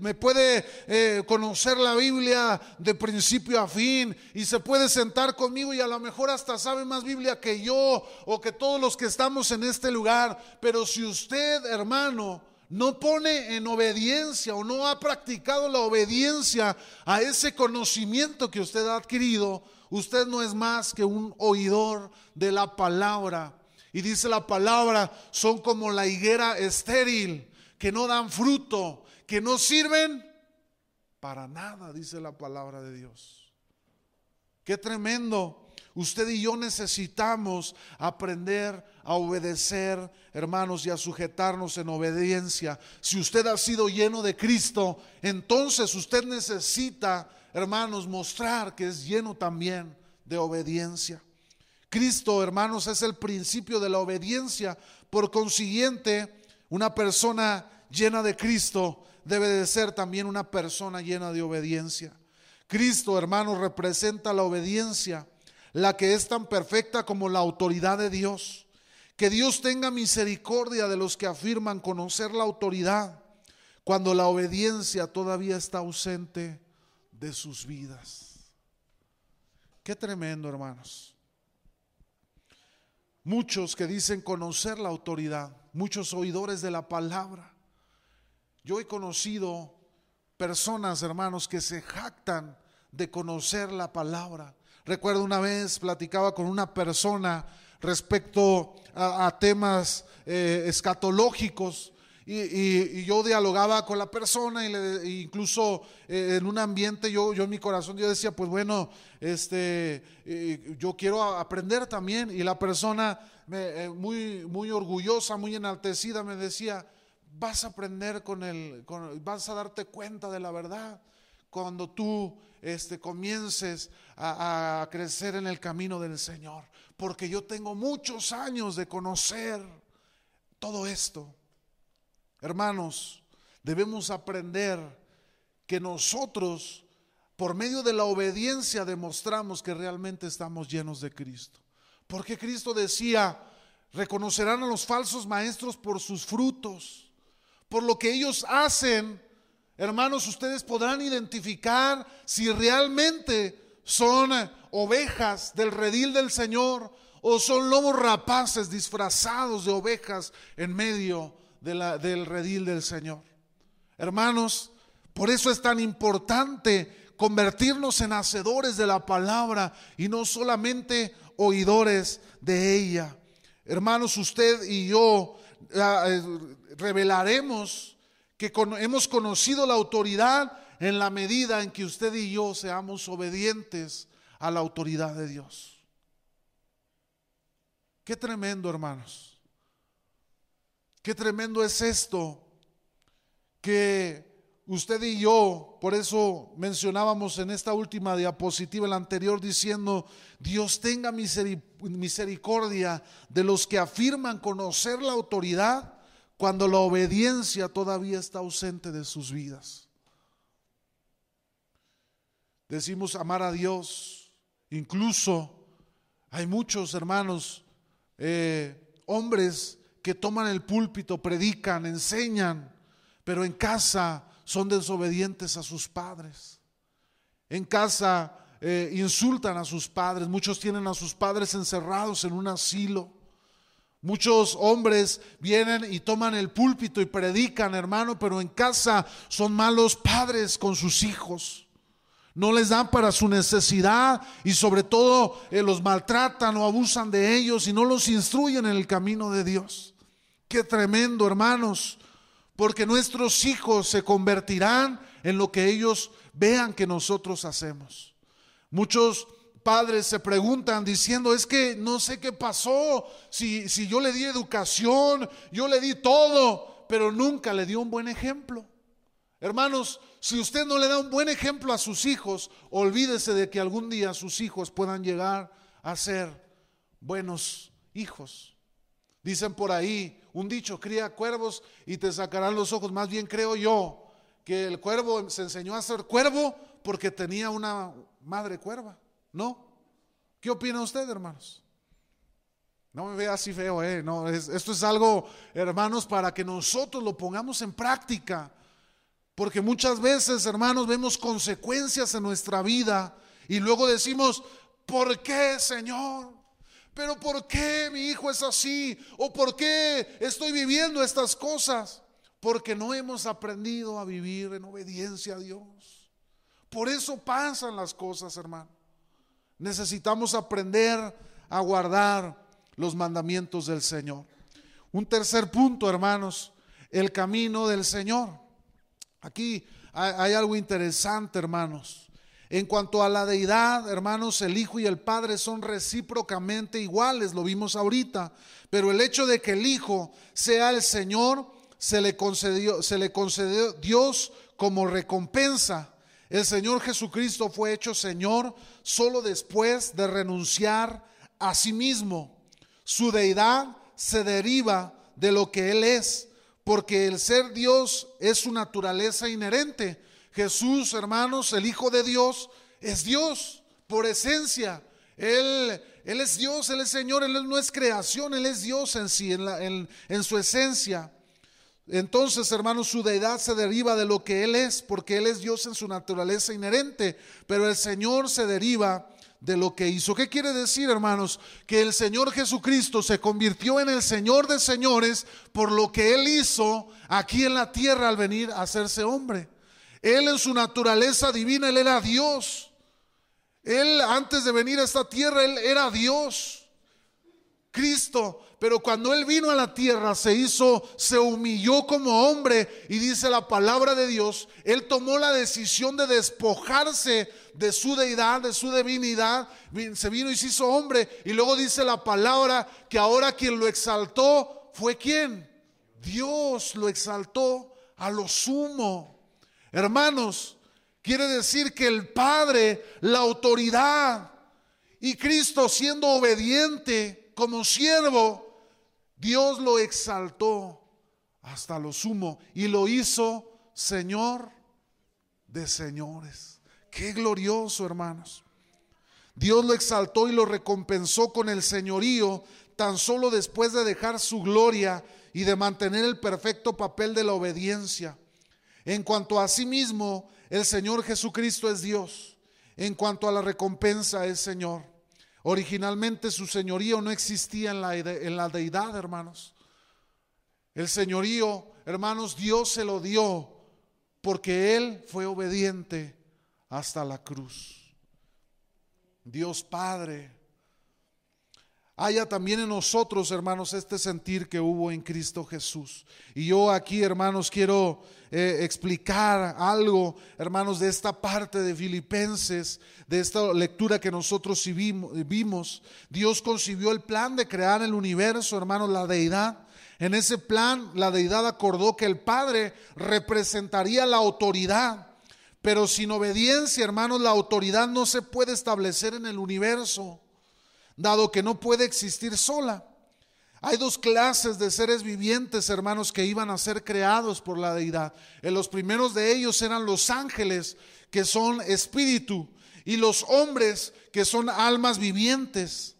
me puede eh, conocer la Biblia de principio a fin y se puede sentar conmigo y a lo mejor hasta sabe más Biblia que yo o que todos los que estamos en este lugar. Pero si usted, hermano, no pone en obediencia o no ha practicado la obediencia a ese conocimiento que usted ha adquirido, usted no es más que un oidor de la palabra. Y dice la palabra, son como la higuera estéril, que no dan fruto, que no sirven para nada, dice la palabra de Dios. Qué tremendo Usted y yo necesitamos aprender a obedecer, hermanos, y a sujetarnos en obediencia. Si usted ha sido lleno de Cristo, entonces usted necesita, hermanos, mostrar que es lleno también de obediencia. Cristo, hermanos, es el principio de la obediencia. Por consiguiente, una persona llena de Cristo debe de ser también una persona llena de obediencia. Cristo, hermanos, representa la obediencia, la que es tan perfecta como la autoridad de Dios. Que Dios tenga misericordia de los que afirman conocer la autoridad cuando la obediencia todavía está ausente de sus vidas. Qué tremendo, hermanos. Muchos que dicen conocer la autoridad, muchos oidores de la palabra. Yo he conocido personas, hermanos, que se jactan de conocer la palabra. Recuerdo una vez platicaba con una persona respecto a, temas eh, escatológicos y, yo dialogaba con la persona y le, incluso eh, en un ambiente yo, yo en mi corazón yo decía, pues bueno, este, eh, yo quiero aprender también. Y la persona me, muy, muy orgullosa, muy enaltecida me decía, vas a aprender con el, vas a darte cuenta de la verdad cuando tú este, comiences a, crecer en el camino del Señor. Porque yo tengo muchos años de conocer todo esto. Hermanos, debemos aprender que nosotros, por medio de la obediencia, demostramos que realmente estamos llenos de Cristo. Porque Cristo decía, reconocerán a los falsos maestros por sus frutos. Por lo que ellos hacen, hermanos, ustedes podrán identificar si realmente son ovejas del redil del Señor o son lobos rapaces disfrazados de ovejas en medio del redil del Señor. Hermanos, por eso es tan importante convertirnos en hacedores de la palabra y no solamente oidores de ella. Hermanos, usted y yo ah, eh, revelaremos que hemos conocido la autoridad en la medida en que usted y yo seamos obedientes a la autoridad de Dios. Qué tremendo, hermanos. Qué tremendo es esto que usted y yo, por eso mencionábamos en esta última diapositiva, la anterior, diciendo, Dios tenga misericordia de los que afirman conocer la autoridad cuando la obediencia todavía está ausente de sus vidas. Decimos amar a Dios, incluso hay muchos hermanos, eh, hombres que toman el púlpito, predican, enseñan, pero en casa son desobedientes a sus padres. En casa eh, insultan a sus padres, muchos tienen a sus padres encerrados en un asilo. Muchos hombres vienen y toman el púlpito y predican, hermano, pero en casa son malos padres con sus hijos. No les dan para su necesidad y sobre todo eh, los maltratan o abusan de ellos y no los instruyen en el camino de Dios. Qué tremendo, hermanos, porque nuestros hijos se convertirán en lo que ellos vean que nosotros hacemos. Muchos padres se preguntan diciendo, es que no sé qué pasó, si, si yo le di educación, yo le di todo, pero nunca le dio un buen ejemplo. Hermanos, si usted no le da un buen ejemplo a sus hijos, olvídese de que algún día sus hijos puedan llegar a ser buenos hijos. Dicen por ahí un dicho, cría cuervos y te sacarán los ojos. Más bien creo yo que el cuervo se enseñó a ser cuervo porque tenía una madre cuerva. ¿No? ¿Qué opina usted, hermanos? No me vea así feo, ¿eh? No, esto es algo, hermanos, para que nosotros lo pongamos en práctica. Porque muchas veces, hermanos, vemos consecuencias en nuestra vida y luego decimos, ¿por qué, Señor? ¿Pero por qué mi hijo es así? ¿O por qué estoy viviendo estas cosas? Porque no hemos aprendido a vivir en obediencia a Dios. Por eso pasan las cosas, hermano. Necesitamos aprender a guardar los mandamientos del Señor. Un tercer punto, hermanos, el camino del Señor. Aquí hay, algo interesante, hermanos. En cuanto a la deidad, hermanos, el Hijo y el Padre son recíprocamente iguales, lo vimos ahorita, pero el hecho de que el Hijo sea el Señor, se le concedió, se le concedió Dios como recompensa. El Señor Jesucristo fue hecho Señor solo después de renunciar a sí mismo. Su deidad se deriva de lo que Él es, porque el ser Dios es su naturaleza inherente. Jesús, hermanos, el Hijo de Dios, es Dios por esencia. Él, él es Dios, Él es Señor, Él no es creación, Él es Dios en sí, en, la- en- su esencia. Entonces, hermanos, su deidad se deriva de lo que Él es, porque Él es Dios en su naturaleza inherente, pero el Señor se deriva de lo que hizo. ¿Qué quiere decir, hermanos? Que el Señor Jesucristo se convirtió en el Señor de señores por lo que Él hizo aquí en la tierra al venir a hacerse hombre. Él en su naturaleza divina, Él era Dios. Él antes de venir a esta tierra, Él era Dios. Cristo, pero cuando Él vino a la tierra se hizo, se humilló como hombre y dice la palabra de Dios, Él tomó la decisión de despojarse de su deidad, de su divinidad, vi- se vino y se hizo hombre y luego dice la palabra que ahora quien lo exaltó fue quién? Dios lo exaltó a lo sumo. Hermanos, quiere decir que el Padre, la autoridad, y Cristo siendo obediente como siervo, Dios lo exaltó hasta lo sumo y lo hizo Señor de señores. Qué glorioso, hermanos. Dios lo exaltó y lo recompensó con el señorío tan solo después de dejar su gloria y de mantener el perfecto papel de la obediencia. En cuanto a sí mismo, el Señor Jesucristo es Dios. En cuanto a la recompensa es Señor. Originalmente su señorío no existía en la, en la deidad, hermanos. El señorío, hermanos, Dios se lo dio porque Él fue obediente hasta la cruz. Dios Padre, haya también en nosotros, hermanos, este sentir que hubo en Cristo Jesús. Y yo aquí, hermanos, quiero eh, explicar algo, hermanos, de esta parte de Filipenses, de esta lectura que nosotros vimos. Dios concibió el plan de crear el universo, hermanos, la deidad. En ese plan, la deidad acordó que el Padre representaría la autoridad. Pero sin obediencia, hermanos, la autoridad no se puede establecer en el universo dado que no puede existir sola. Hay dos clases de seres vivientes, hermanos, que iban a ser creados por la deidad. En los primeros de ellos eran los ángeles, que son espíritu, y los hombres, que son almas vivientes.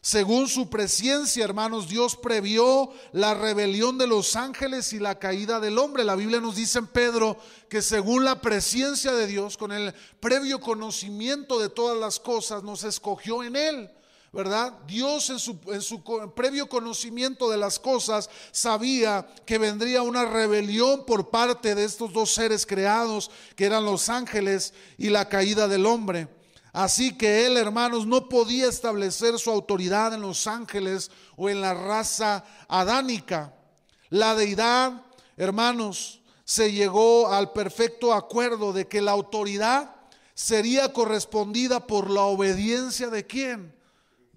Según su presencia, hermanos, Dios previó la rebelión de los ángeles y la caída del hombre. La Biblia nos dice en Pedro que según la presencia de Dios, con el previo conocimiento de todas las cosas, nos escogió en él. ¿Verdad? Dios en su, en su previo conocimiento de las cosas sabía que vendría una rebelión por parte de estos dos seres creados, que eran los ángeles y la caída del hombre. Así que él, hermanos, no podía establecer su autoridad en los ángeles o en la raza adánica. La deidad, hermanos, se llegó al perfecto acuerdo de que la autoridad sería correspondida por la obediencia de quién?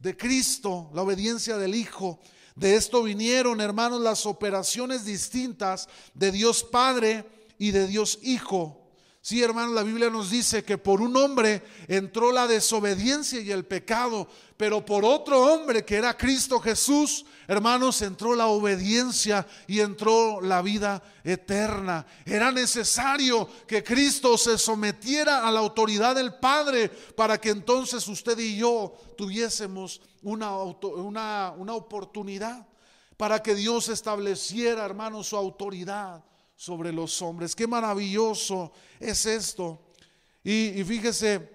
De Cristo, la obediencia del Hijo. De esto vinieron, hermanos, las operaciones distintas de Dios Padre y de Dios Hijo. Sí, hermanos, la Biblia nos dice que por un hombre entró la desobediencia y el pecado, pero por otro hombre que era Cristo Jesús, hermanos, entró la obediencia y entró la vida eterna. Era necesario que Cristo se sometiera a la autoridad del Padre para que entonces usted y yo tuviésemos una, auto- una, una oportunidad, para que Dios estableciera, hermanos, su autoridad sobre los hombres. Qué maravilloso es esto. Y, fíjese,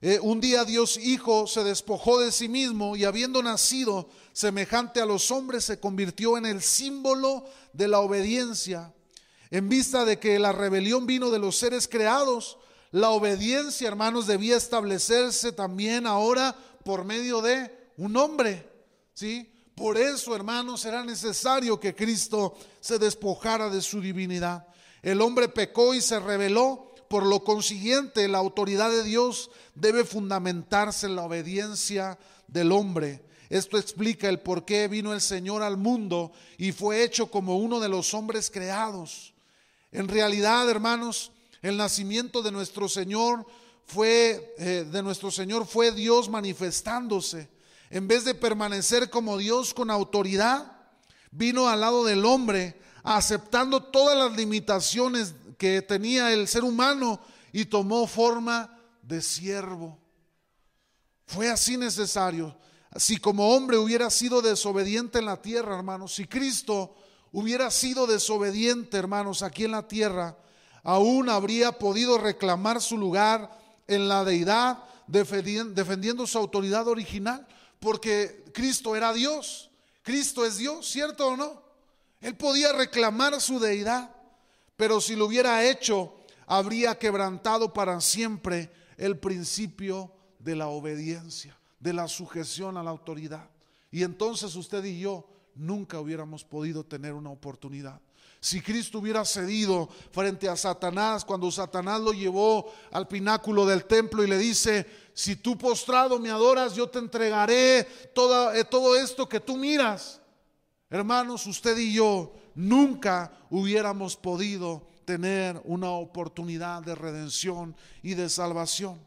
eh, un día Dios Hijo se despojó de sí mismo y habiendo nacido semejante a los hombres se convirtió en el símbolo de la obediencia. En vista de que la rebelión vino de los seres creados, la obediencia, hermanos, debía establecerse también ahora por medio de un hombre. ¿Sí? Por eso, hermanos, era necesario que Cristo se despojara de su divinidad. El hombre pecó y se rebeló, por lo consiguiente, la autoridad de Dios debe fundamentarse en la obediencia del hombre. Esto explica el por qué vino el Señor al mundo y fue hecho como uno de los hombres creados. En realidad, hermanos, el nacimiento de nuestro Señor fue eh, de nuestro Señor fue Dios manifestándose. En vez de permanecer como Dios con autoridad, vino al lado del hombre, aceptando todas las limitaciones que tenía el ser humano y tomó forma de siervo. Fue así necesario. Si como hombre hubiera sido desobediente en la tierra, hermanos, si Cristo hubiera sido desobediente, hermanos, aquí en la tierra, aún habría podido reclamar su lugar en la deidad, defendiendo su autoridad original, porque Cristo era Dios. Cristo es Dios, ¿cierto o no? Él podía reclamar su deidad, pero si lo hubiera hecho, habría quebrantado para siempre el principio de la obediencia, de la sujeción a la autoridad. Y entonces usted y yo nunca hubiéramos podido tener una oportunidad. Si Cristo hubiera cedido frente a Satanás, cuando Satanás lo llevó al pináculo del templo y le dice, si tú postrado me adoras, yo te entregaré eh, todo esto que tú miras. Hermanos, usted y yo nunca hubiéramos podido tener una oportunidad de redención y de salvación.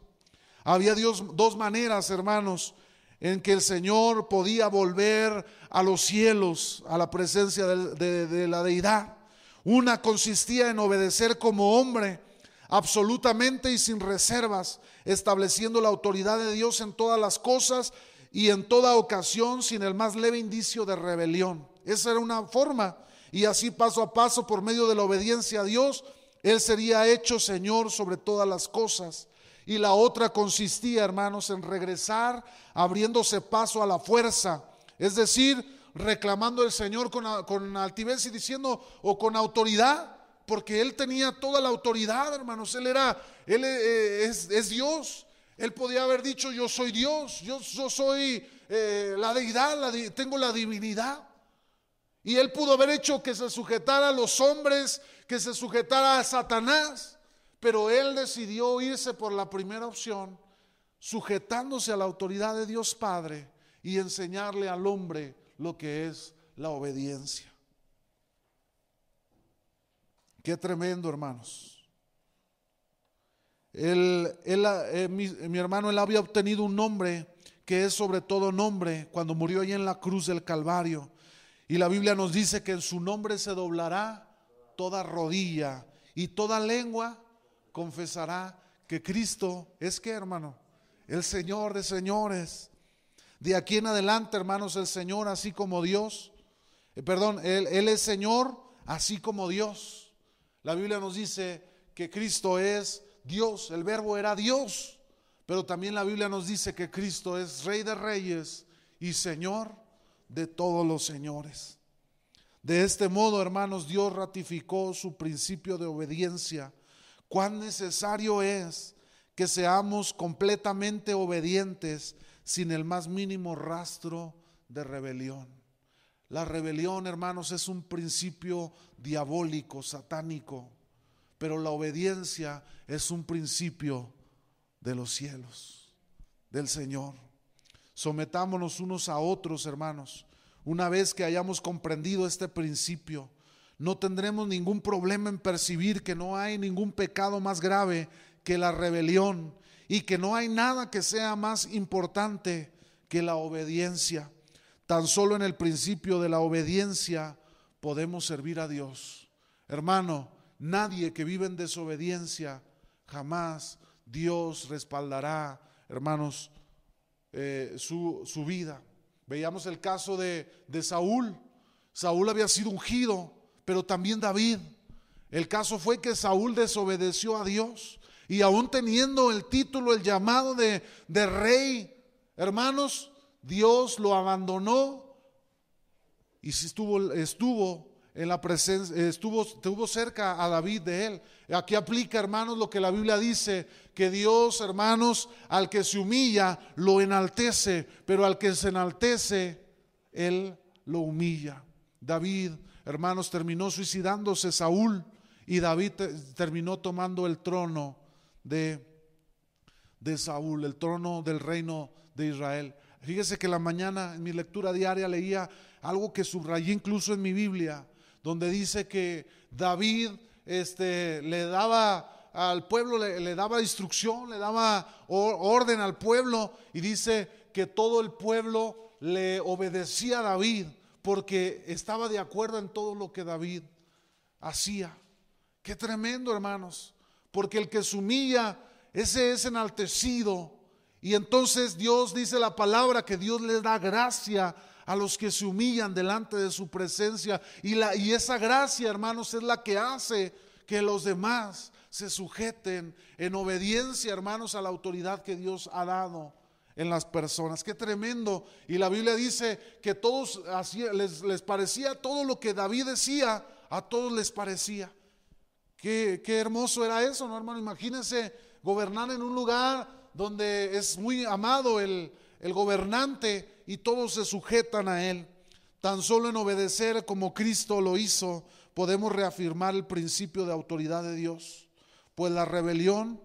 Había Dios, dos maneras, hermanos, en que el Señor podía volver a los cielos, a la presencia de la deidad. Una consistía en obedecer como hombre absolutamente y sin reservas, estableciendo la autoridad de Dios en todas las cosas y en toda ocasión sin el más leve indicio de rebelión. Esa era una forma. Y así paso a paso, por medio de la obediencia a Dios, Él sería hecho Señor sobre todas las cosas. Y la otra consistía, hermanos, en regresar abriéndose paso a la fuerza. Es decir, reclamando al Señor con, altivez y diciendo, o con autoridad, porque Él tenía toda la autoridad, hermanos. Él era, Él eh, es, Dios. Él podía haber dicho, yo soy Dios, yo, soy eh, la deidad, tengo la divinidad. Y Él pudo haber hecho que se sujetara a los hombres, que se sujetara a Satanás. Pero Él decidió irse por la primera opción, sujetándose a la autoridad de Dios Padre y enseñarle al hombre lo que es la obediencia. Qué tremendo, hermanos. Eh, mi, hermano, él había obtenido un nombre que es sobre todo nombre cuando murió allí en la cruz del Calvario. Y la Biblia nos dice que en su nombre se doblará toda rodilla y toda lengua confesará que Cristo es que, hermano, el Señor de señores. De aquí en adelante, hermanos, el Señor, así como Dios, eh, perdón, él, él es Señor, así como Dios. La Biblia nos dice que Cristo es Dios, el verbo era Dios, pero también la Biblia nos dice que Cristo es Rey de Reyes y Señor de todos los señores. De este modo, hermanos, Dios ratificó su principio de obediencia. Cuán necesario es que seamos completamente obedientes sin el más mínimo rastro de rebelión. La rebelión, hermanos, es un principio diabólico, satánico, pero la obediencia es un principio de los cielos, del Señor. Sometámonos unos a otros, hermanos. Una vez que hayamos comprendido este principio, no tendremos ningún problema en percibir que no hay ningún pecado más grave que la rebelión y que no hay nada que sea más importante que la obediencia. Tan solo en el principio de la obediencia podemos servir a Dios. Hermano, nadie que vive en desobediencia, jamás Dios respaldará, hermanos, eh, su, su, vida. Veíamos el caso de, de Saúl. Saúl había sido ungido, pero también David. El caso fue que Saúl desobedeció a Dios. Y aún teniendo el título, el llamado de, rey, hermanos, Dios lo abandonó y estuvo, estuvo en la presencia, estuvo, estuvo cerca a David de él. Aquí aplica, hermanos, lo que la Biblia dice, que Dios, hermanos, al que se humilla, lo enaltece, pero al que se enaltece, él lo humilla. David, hermanos, terminó suicidándose Saúl y David terminó tomando el trono de, de Saúl, el trono del reino de Israel. Fíjese que la mañana en mi lectura diaria leía algo que subrayé incluso en mi Biblia, donde dice que David este, le daba al pueblo, le, daba instrucción, le daba or- orden al pueblo y dice que todo el pueblo le obedecía a David porque estaba de acuerdo en todo lo que David hacía. Qué tremendo, hermanos. Porque el que se humilla, ese es enaltecido. Y entonces Dios dice la palabra que Dios le da gracia a los que se humillan delante de su presencia. Y, la, y esa gracia, hermanos, es la que hace que los demás se sujeten en obediencia, hermanos, a la autoridad que Dios ha dado en las personas. Qué tremendo. Y la Biblia dice que todos les, les parecía todo lo que David decía, a todos les parecía. Qué, qué hermoso era eso, ¿no, hermano? Imagínense gobernar en un lugar donde es muy amado el, el gobernante y todos se sujetan a él. Tan solo en obedecer como Cristo lo hizo, podemos reafirmar el principio de autoridad de Dios. Pues la rebelión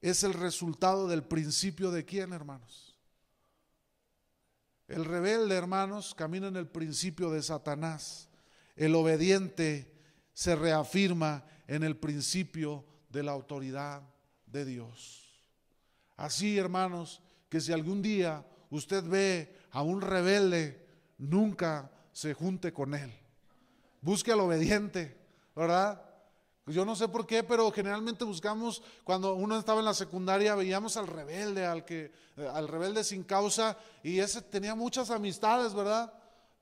es el resultado del principio de quién, hermanos. El rebelde, hermanos, camina en el principio de Satanás. El obediente se reafirma en el principio de la autoridad de Dios. Así, hermanos, que si algún día usted ve a un rebelde, nunca se junte con él. Busque al obediente, ¿verdad? Yo no sé por qué, pero generalmente buscamos, cuando uno estaba en la secundaria, veíamos al rebelde, al, que, eh, al rebelde sin causa, y ese tenía muchas amistades, ¿verdad?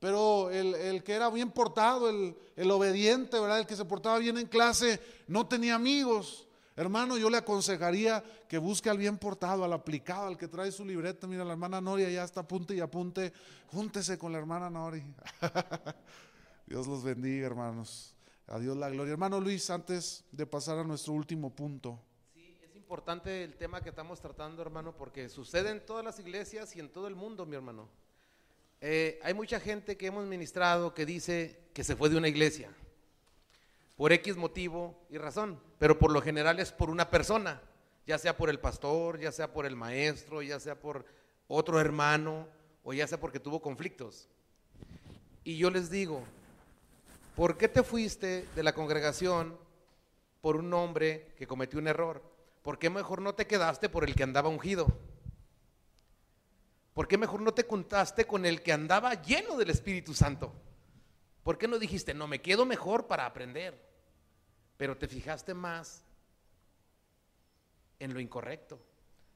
Pero el, el que era bien portado, el, el obediente, ¿verdad? El que se portaba bien en clase, no tenía amigos. Hermano, yo le aconsejaría que busque al bien portado, al aplicado, al que trae su libreta. Mira, la hermana Noria ya está apunte y apunte. Júntese con la hermana Nori. [LAUGHS] Dios los bendiga, hermanos. A Dios la gloria. Hermano Luis, antes de pasar a nuestro último punto. Sí, es importante el tema que estamos tratando, hermano, porque sucede en todas las iglesias y en todo el mundo, mi hermano. Eh, hay mucha gente que hemos ministrado que dice que se fue de una iglesia por X motivo y razón, pero por lo general es por una persona, ya sea por el pastor, ya sea por el maestro, ya sea por otro hermano o ya sea porque tuvo conflictos. Y yo les digo, ¿por qué te fuiste de la congregación por un hombre que cometió un error? ¿Por qué mejor no te quedaste por el que andaba ungido? ¿Por qué mejor no te juntaste con el que andaba lleno del Espíritu Santo? ¿Por qué no dijiste, no, me quedo mejor para aprender? Pero te fijaste más en lo incorrecto.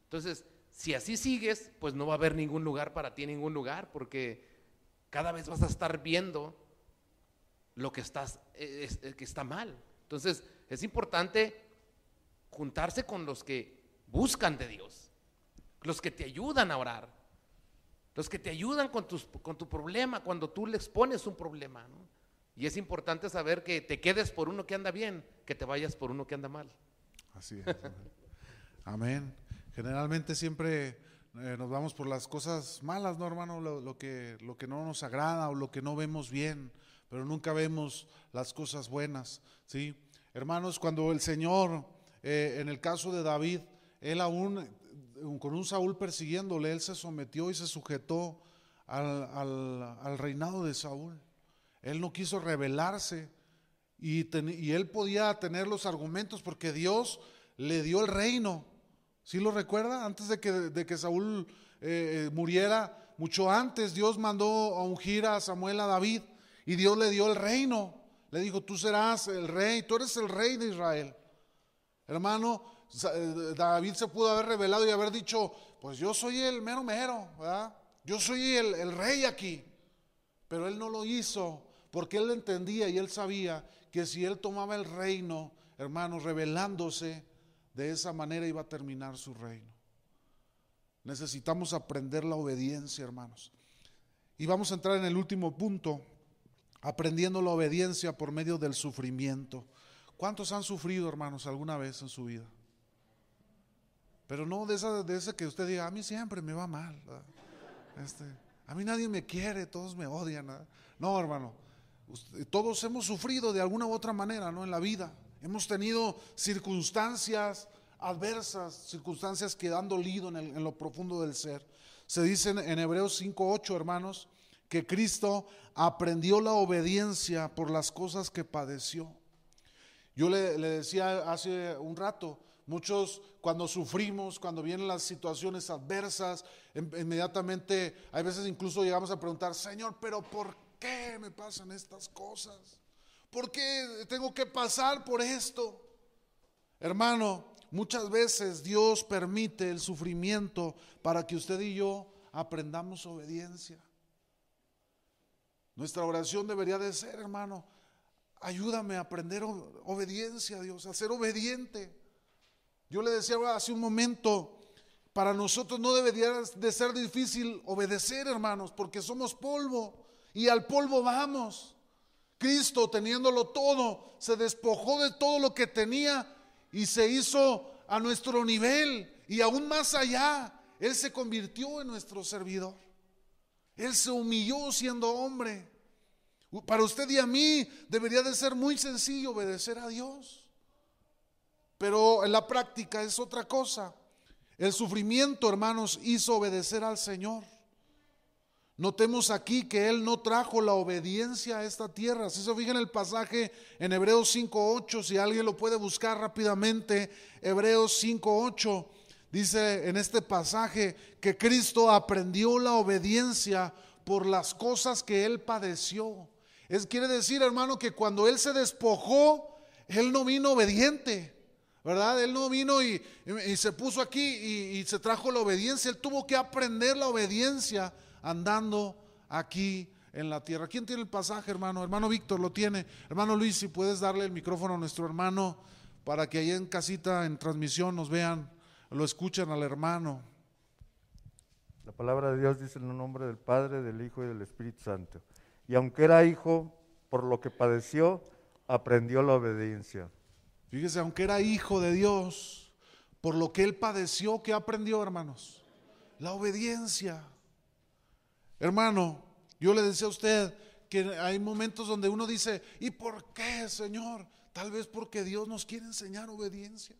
Entonces, si así sigues, pues no va a haber ningún lugar para ti, ningún lugar, porque cada vez vas a estar viendo lo que, eh, eh, que está mal. Entonces, es importante juntarse con los que buscan de Dios, los que te ayudan a orar, los que te ayudan con, tus, con tu problema, cuando tú le expones un problema. ¿no? Y es importante saber que te quedes por uno que anda bien, que te vayas por uno que anda mal. Así es. Amén. Generalmente siempre eh, nos vamos por las cosas malas, ¿no, hermano? Lo, que, lo que no nos agrada o lo que no vemos bien, pero nunca vemos las cosas buenas, ¿sí? Hermanos, cuando el Señor, eh, en el caso de David, él aún, con un Saúl persiguiéndole, él se sometió y se sujetó al, reinado de Saúl. Él no quiso rebelarse y, él podía tener los argumentos porque Dios le dio el reino. ¿Sí lo recuerda? Antes de que, Saúl eh, eh, muriera, mucho antes Dios mandó a ungir a Samuel a David y Dios le dio el reino. Le dijo, tú serás el rey, tú eres el rey de Israel. Hermano, David se pudo haber revelado y haber dicho, pues yo soy el mero mero, ¿verdad? Yo soy el, el rey aquí. Pero él no lo hizo porque él entendía y él sabía que si él tomaba el reino, hermanos, revelándose, de esa manera iba a terminar su reino. Necesitamos aprender la obediencia, hermanos. Y vamos a entrar en el último punto, aprendiendo la obediencia por medio del sufrimiento. ¿Cuántos han sufrido, hermanos, alguna vez en su vida? Pero no de, esa, de ese que usted diga, a mí siempre me va mal. Este, a mí nadie me quiere, todos me odian. No, hermano, usted- todos hemos sufrido de alguna u otra manera ¿no? en la vida. Hemos tenido circunstancias adversas, circunstancias que han dolido en, el- en lo profundo del ser. Se dice en, en Hebreos 5.8, hermanos, que Cristo aprendió la obediencia por las cosas que padeció. Yo le, le decía hace un rato, muchos cuando sufrimos, cuando vienen las situaciones adversas, em- inmediatamente, hay veces incluso llegamos a preguntar, Señor, pero ¿por qué me pasan estas cosas? ¿Por qué tengo que pasar por esto? Hermano, muchas veces Dios permite el sufrimiento para que usted y yo aprendamos obediencia. Nuestra oración debería de ser, hermano, ayúdame a aprender obediencia a Dios, a ser obediente. Yo le decía hace un momento, para nosotros no debería de ser difícil obedecer, hermanos, porque somos polvo y al polvo vamos. Cristo, teniéndolo todo, se despojó de todo lo que tenía y se hizo a nuestro nivel y aún más allá. Él se convirtió en nuestro servidor. Él se humilló siendo hombre. Para usted y a mí debería de ser muy sencillo obedecer a Dios. Pero en la práctica es otra cosa. El sufrimiento, hermanos, hizo obedecer al Señor. Notemos aquí que Él no trajo la obediencia a esta tierra. Si se fijan el pasaje en Hebreos 5.8, si alguien lo puede buscar rápidamente, Hebreos 5.8, dice en este pasaje que Cristo aprendió la obediencia por las cosas que Él padeció. Es, quiere decir, hermano, que cuando Él se despojó, Él no vino obediente. ¿Verdad? Él no vino y, se puso aquí y, y se trajo la obediencia. Él tuvo que aprender la obediencia andando aquí en la tierra. ¿Quién tiene el pasaje, hermano? Hermano Víctor lo tiene. Hermano Luis, si puedes darle el micrófono a nuestro hermano para que ahí en casita, en transmisión, nos vean, lo escuchen al hermano. La palabra de Dios dice en el nombre del Padre, del Hijo y del Espíritu Santo. Y aunque era hijo, por lo que padeció, aprendió la obediencia. Fíjese, aunque era hijo de Dios, por lo que él padeció, ¿qué aprendió, hermanos? La obediencia. Hermano, yo le decía a usted que hay momentos donde uno dice, ¿y por qué, Señor? Tal vez porque Dios nos quiere enseñar obediencia.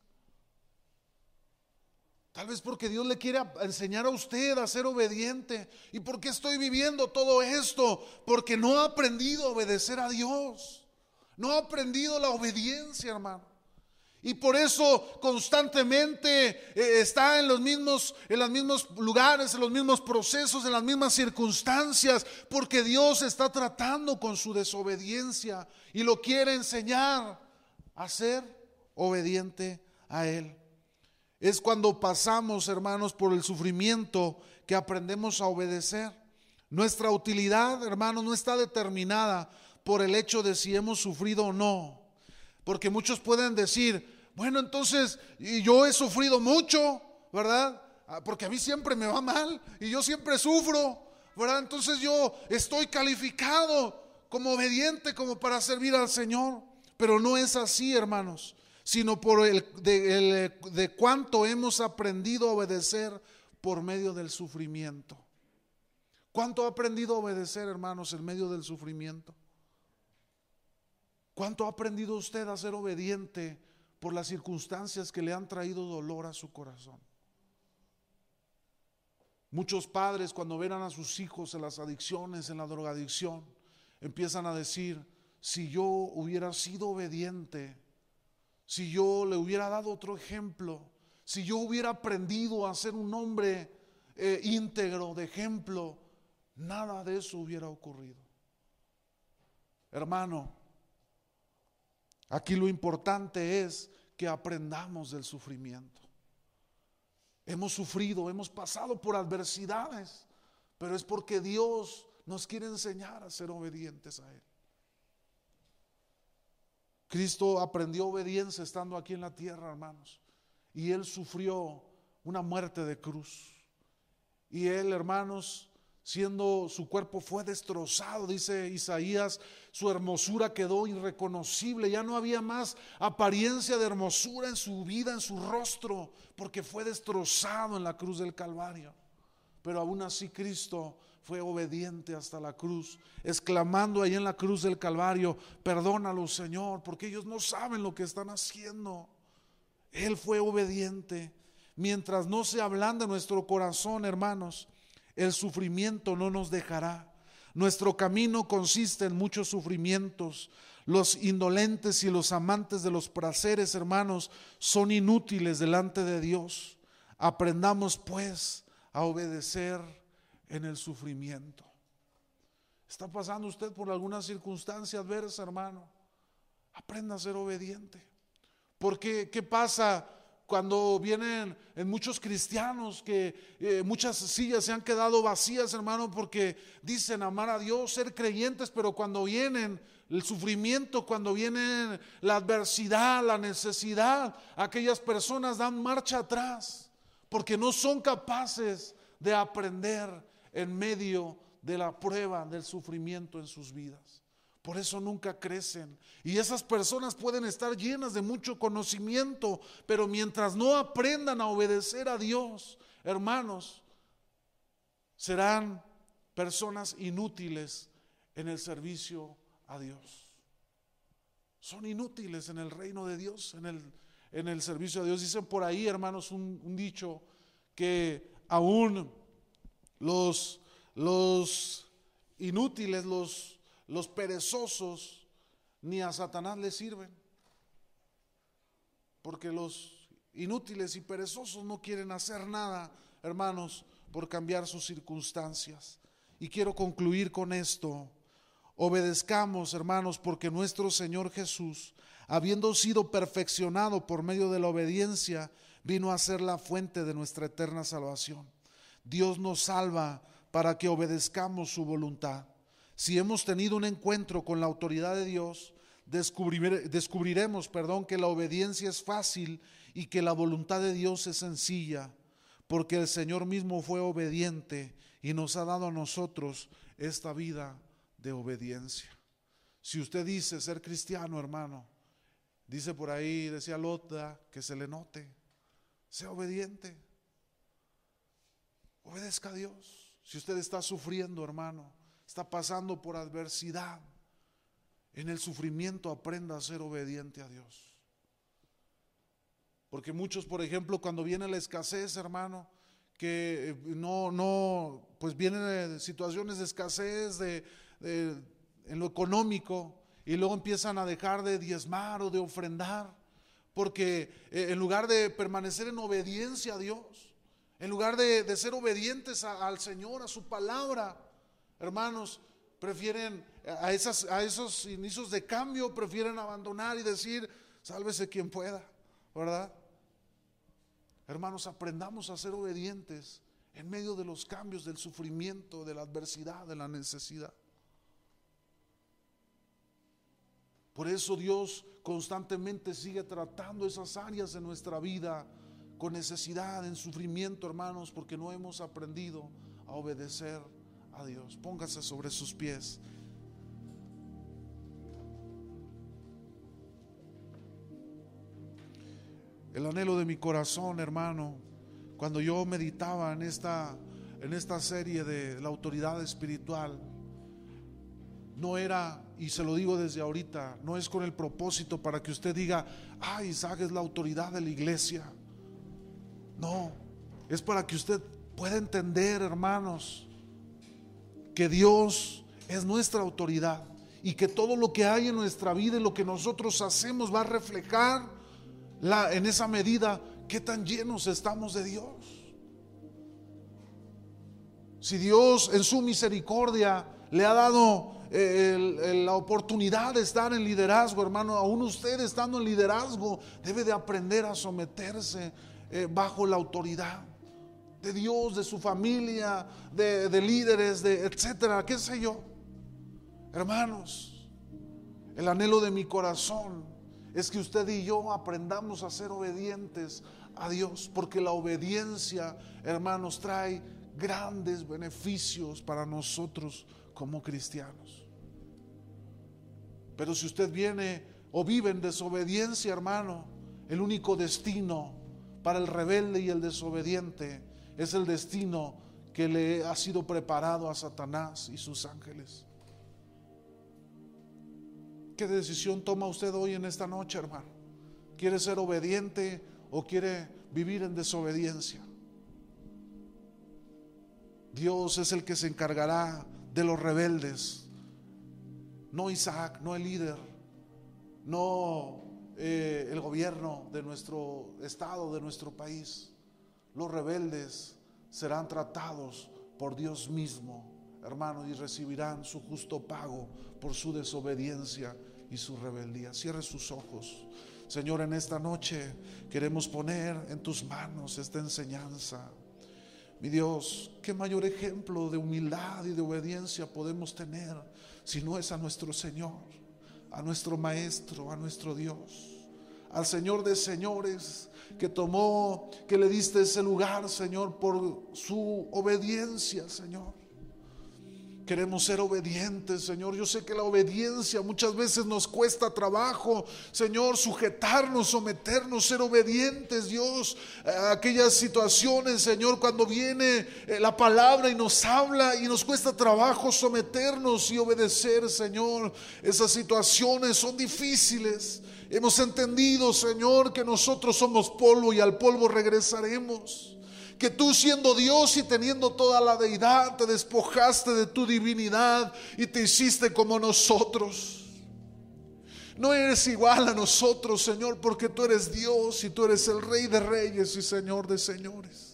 Tal vez porque Dios le quiere enseñar a usted a ser obediente. ¿Y por qué estoy viviendo todo esto? Porque no ha aprendido a obedecer a Dios. No ha aprendido la obediencia, hermano. Y por eso constantemente eh, está en los mismos en los mismos lugares, en los mismos procesos, en las mismas circunstancias, porque Dios está tratando con su desobediencia y lo quiere enseñar a ser obediente a él. Es cuando pasamos, hermanos, por el sufrimiento que aprendemos a obedecer. Nuestra utilidad, hermanos, no está determinada por el hecho de si hemos sufrido o no. Porque muchos pueden decir, bueno, entonces, yo he sufrido mucho, ¿verdad? Ah, Porque a mí siempre me va mal y yo siempre sufro, ¿verdad? Entonces yo estoy calificado como obediente, como para servir al Señor. Pero no es así, hermanos, sino por el de, el- de cuánto hemos aprendido a obedecer por medio del sufrimiento. ¿Cuánto ha aprendido a obedecer, hermanos, en medio del sufrimiento? ¿Cuánto ha aprendido usted a ser obediente por las circunstancias que le han traído dolor a su corazón? Muchos padres cuando ven a sus hijos en las adicciones, en la drogadicción, empiezan a decir, si yo hubiera sido obediente, si yo le hubiera dado otro ejemplo, si yo hubiera aprendido a ser un hombre eh, íntegro de ejemplo, nada de eso hubiera ocurrido. Hermano, aquí lo importante es que aprendamos del sufrimiento. Hemos sufrido, hemos pasado por adversidades, pero es porque Dios nos quiere enseñar a ser obedientes a Él. Cristo aprendió obediencia estando aquí en la tierra, hermanos, y Él sufrió una muerte de cruz. Y Él, hermanos, siendo su cuerpo fue destrozado, dice Isaías, su hermosura quedó irreconocible, ya no había más apariencia de hermosura en su vida, en su rostro, porque fue destrozado en la cruz del Calvario. Pero aún así Cristo fue obediente hasta la cruz, exclamando ahí en la cruz del Calvario, perdónalo Señor, porque ellos no saben lo que están haciendo. Él fue obediente. Mientras no se ablande nuestro corazón, hermanos, el sufrimiento no nos dejará. Nuestro camino consiste en muchos sufrimientos. Los indolentes y los amantes de los placeres, hermanos, son inútiles delante de Dios. Aprendamos pues a obedecer en el sufrimiento. ¿Está pasando usted por alguna circunstancia adversa, hermano? Aprenda a ser obediente. Porque, ¿qué pasa cuando vienen en muchos cristianos que eh, muchas sillas se han quedado vacías, hermano, porque dicen amar a Dios, ser creyentes, pero cuando vienen el sufrimiento, cuando viene la adversidad, la necesidad, aquellas personas dan marcha atrás, porque no son capaces de aprender en medio de la prueba del sufrimiento en sus vidas. Por eso nunca crecen. Y esas personas pueden estar llenas de mucho conocimiento, pero mientras no aprendan a obedecer a Dios, hermanos, serán personas inútiles en el servicio a Dios. Son inútiles en el reino de Dios, en el, en el servicio a Dios. Dicen por ahí, hermanos, un, dicho que aún los, los inútiles, los los perezosos ni a Satanás le sirven. Porque los inútiles y perezosos no quieren hacer nada, hermanos, por cambiar sus circunstancias. Y quiero concluir con esto. Obedezcamos, hermanos, porque nuestro Señor Jesús, habiendo sido perfeccionado por medio de la obediencia, vino a ser la fuente de nuestra eterna salvación. Dios nos salva para que obedezcamos su voluntad. Si hemos tenido un encuentro con la autoridad de Dios, descubriremos, perdón, que la obediencia es fácil y que la voluntad de Dios es sencilla, porque el Señor mismo fue obediente y nos ha dado a nosotros esta vida de obediencia. Si usted dice ser cristiano, hermano, dice por ahí, decía Lota, que se le note, sea obediente, obedezca a Dios. Si usted está sufriendo, hermano, está pasando por adversidad, en el sufrimiento aprenda a ser obediente a Dios. Porque muchos, por ejemplo, cuando viene la escasez, hermano, que eh, no, no, pues vienen situaciones de escasez de, en lo económico y luego empiezan a dejar de diezmar o de ofrendar, porque eh, en lugar de permanecer en obediencia a Dios, en lugar de, ser obedientes al Señor, a su palabra, hermanos, prefieren a, esos inicios de cambio, prefieren abandonar y decir, sálvese quien pueda, ¿verdad? Hermanos, aprendamos a ser obedientes en medio de los cambios, del sufrimiento, de la adversidad, de la necesidad. Por eso Dios constantemente sigue tratando esas áreas de nuestra vida con necesidad, en sufrimiento, hermanos, porque no hemos aprendido a obedecer a Dios. Póngase sobre sus pies. El anhelo de mi corazón, hermano, cuando yo meditaba en esta, en esta serie de la autoridad espiritual, no era, y se lo digo desde ahorita, no es con el propósito para que usted diga, ah, Isaac es la autoridad de la iglesia. No, es para que usted pueda entender, hermanos, que Dios es nuestra autoridad y que todo lo que hay en nuestra vida y lo que nosotros hacemos va a reflejar la, en esa medida qué tan llenos estamos de Dios. Si Dios en su misericordia le ha dado eh, la oportunidad de estar en liderazgo, hermano, aún usted estando en liderazgo debe de aprender a someterse eh, bajo la autoridad de Dios, de su familia, de, líderes, de etcétera, qué sé yo. Hermanos, el anhelo de mi corazón es que usted y yo aprendamos a ser obedientes a Dios, porque la obediencia, hermanos, trae grandes beneficios para nosotros como cristianos. Pero si usted viene o vive en desobediencia, hermano, el único destino para el rebelde y el desobediente es el destino que le ha sido preparado a Satanás y sus ángeles. ¿Qué decisión toma usted hoy en esta noche, hermano? ¿Quiere ser obediente o quiere vivir en desobediencia? Dios es el que se encargará de los rebeldes. No Isaac, no el líder, no eh, el gobierno de nuestro estado, de nuestro país. Los rebeldes serán tratados por Dios mismo, hermano, y recibirán su justo pago por su desobediencia y su rebeldía. Cierre sus ojos. Señor, en esta noche queremos poner en tus manos esta enseñanza. Mi Dios, qué mayor ejemplo de humildad y de obediencia podemos tener si no es a nuestro Señor, a nuestro Maestro, a nuestro Dios, al Señor de señores que tomó, que le diste ese lugar, Señor, por su obediencia, Señor. Queremos ser obedientes, Señor. Yo sé que la obediencia muchas veces nos cuesta trabajo, Señor, sujetarnos, someternos, ser obedientes, Dios. A aquellas situaciones, Señor, cuando viene eh, la palabra y nos habla y nos cuesta trabajo someternos y obedecer, Señor. Esas situaciones son difíciles. Hemos entendido, Señor, que nosotros somos polvo y al polvo regresaremos que tú siendo Dios y teniendo toda la deidad, te despojaste de tu divinidad y te hiciste como nosotros. No eres igual a nosotros, Señor, porque tú eres Dios y tú eres el Rey de Reyes y Señor de Señores.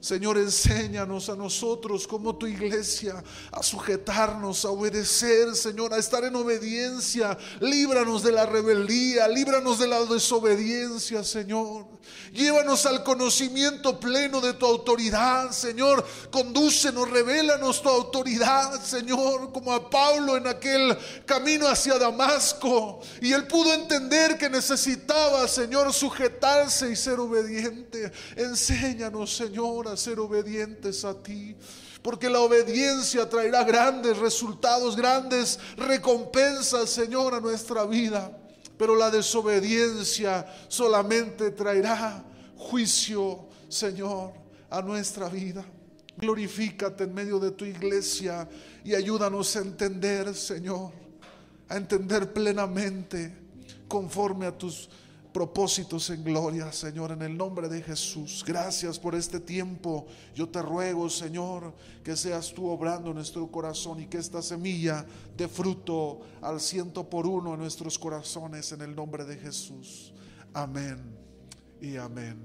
Señor, enséñanos a nosotros como tu iglesia a sujetarnos, a obedecer, Señor, a estar en obediencia. Líbranos de la rebeldía, líbranos de la desobediencia, Señor. Llévanos al conocimiento pleno de tu autoridad, Señor. Condúcenos, revélanos tu autoridad, Señor, como a Pablo en aquel camino hacia Damasco. Y él pudo entender que necesitaba, Señor, sujetarse y ser obediente. Enséñanos, Señor ser obedientes a ti. Porque la obediencia traerá grandes resultados, grandes recompensas, Señor, a nuestra vida. Pero la desobediencia solamente traerá juicio, Señor, a nuestra vida. Glorifícate en medio de tu iglesia y ayúdanos a entender, Señor, a entender plenamente conforme a tus propósitos en gloria, Señor, en el nombre de Jesús. Gracias por este tiempo. Yo te ruego, Señor, que seas tú obrando en nuestro corazón y que esta semilla dé fruto al ciento por uno en nuestros corazones, en el nombre de Jesús. Amén y amén.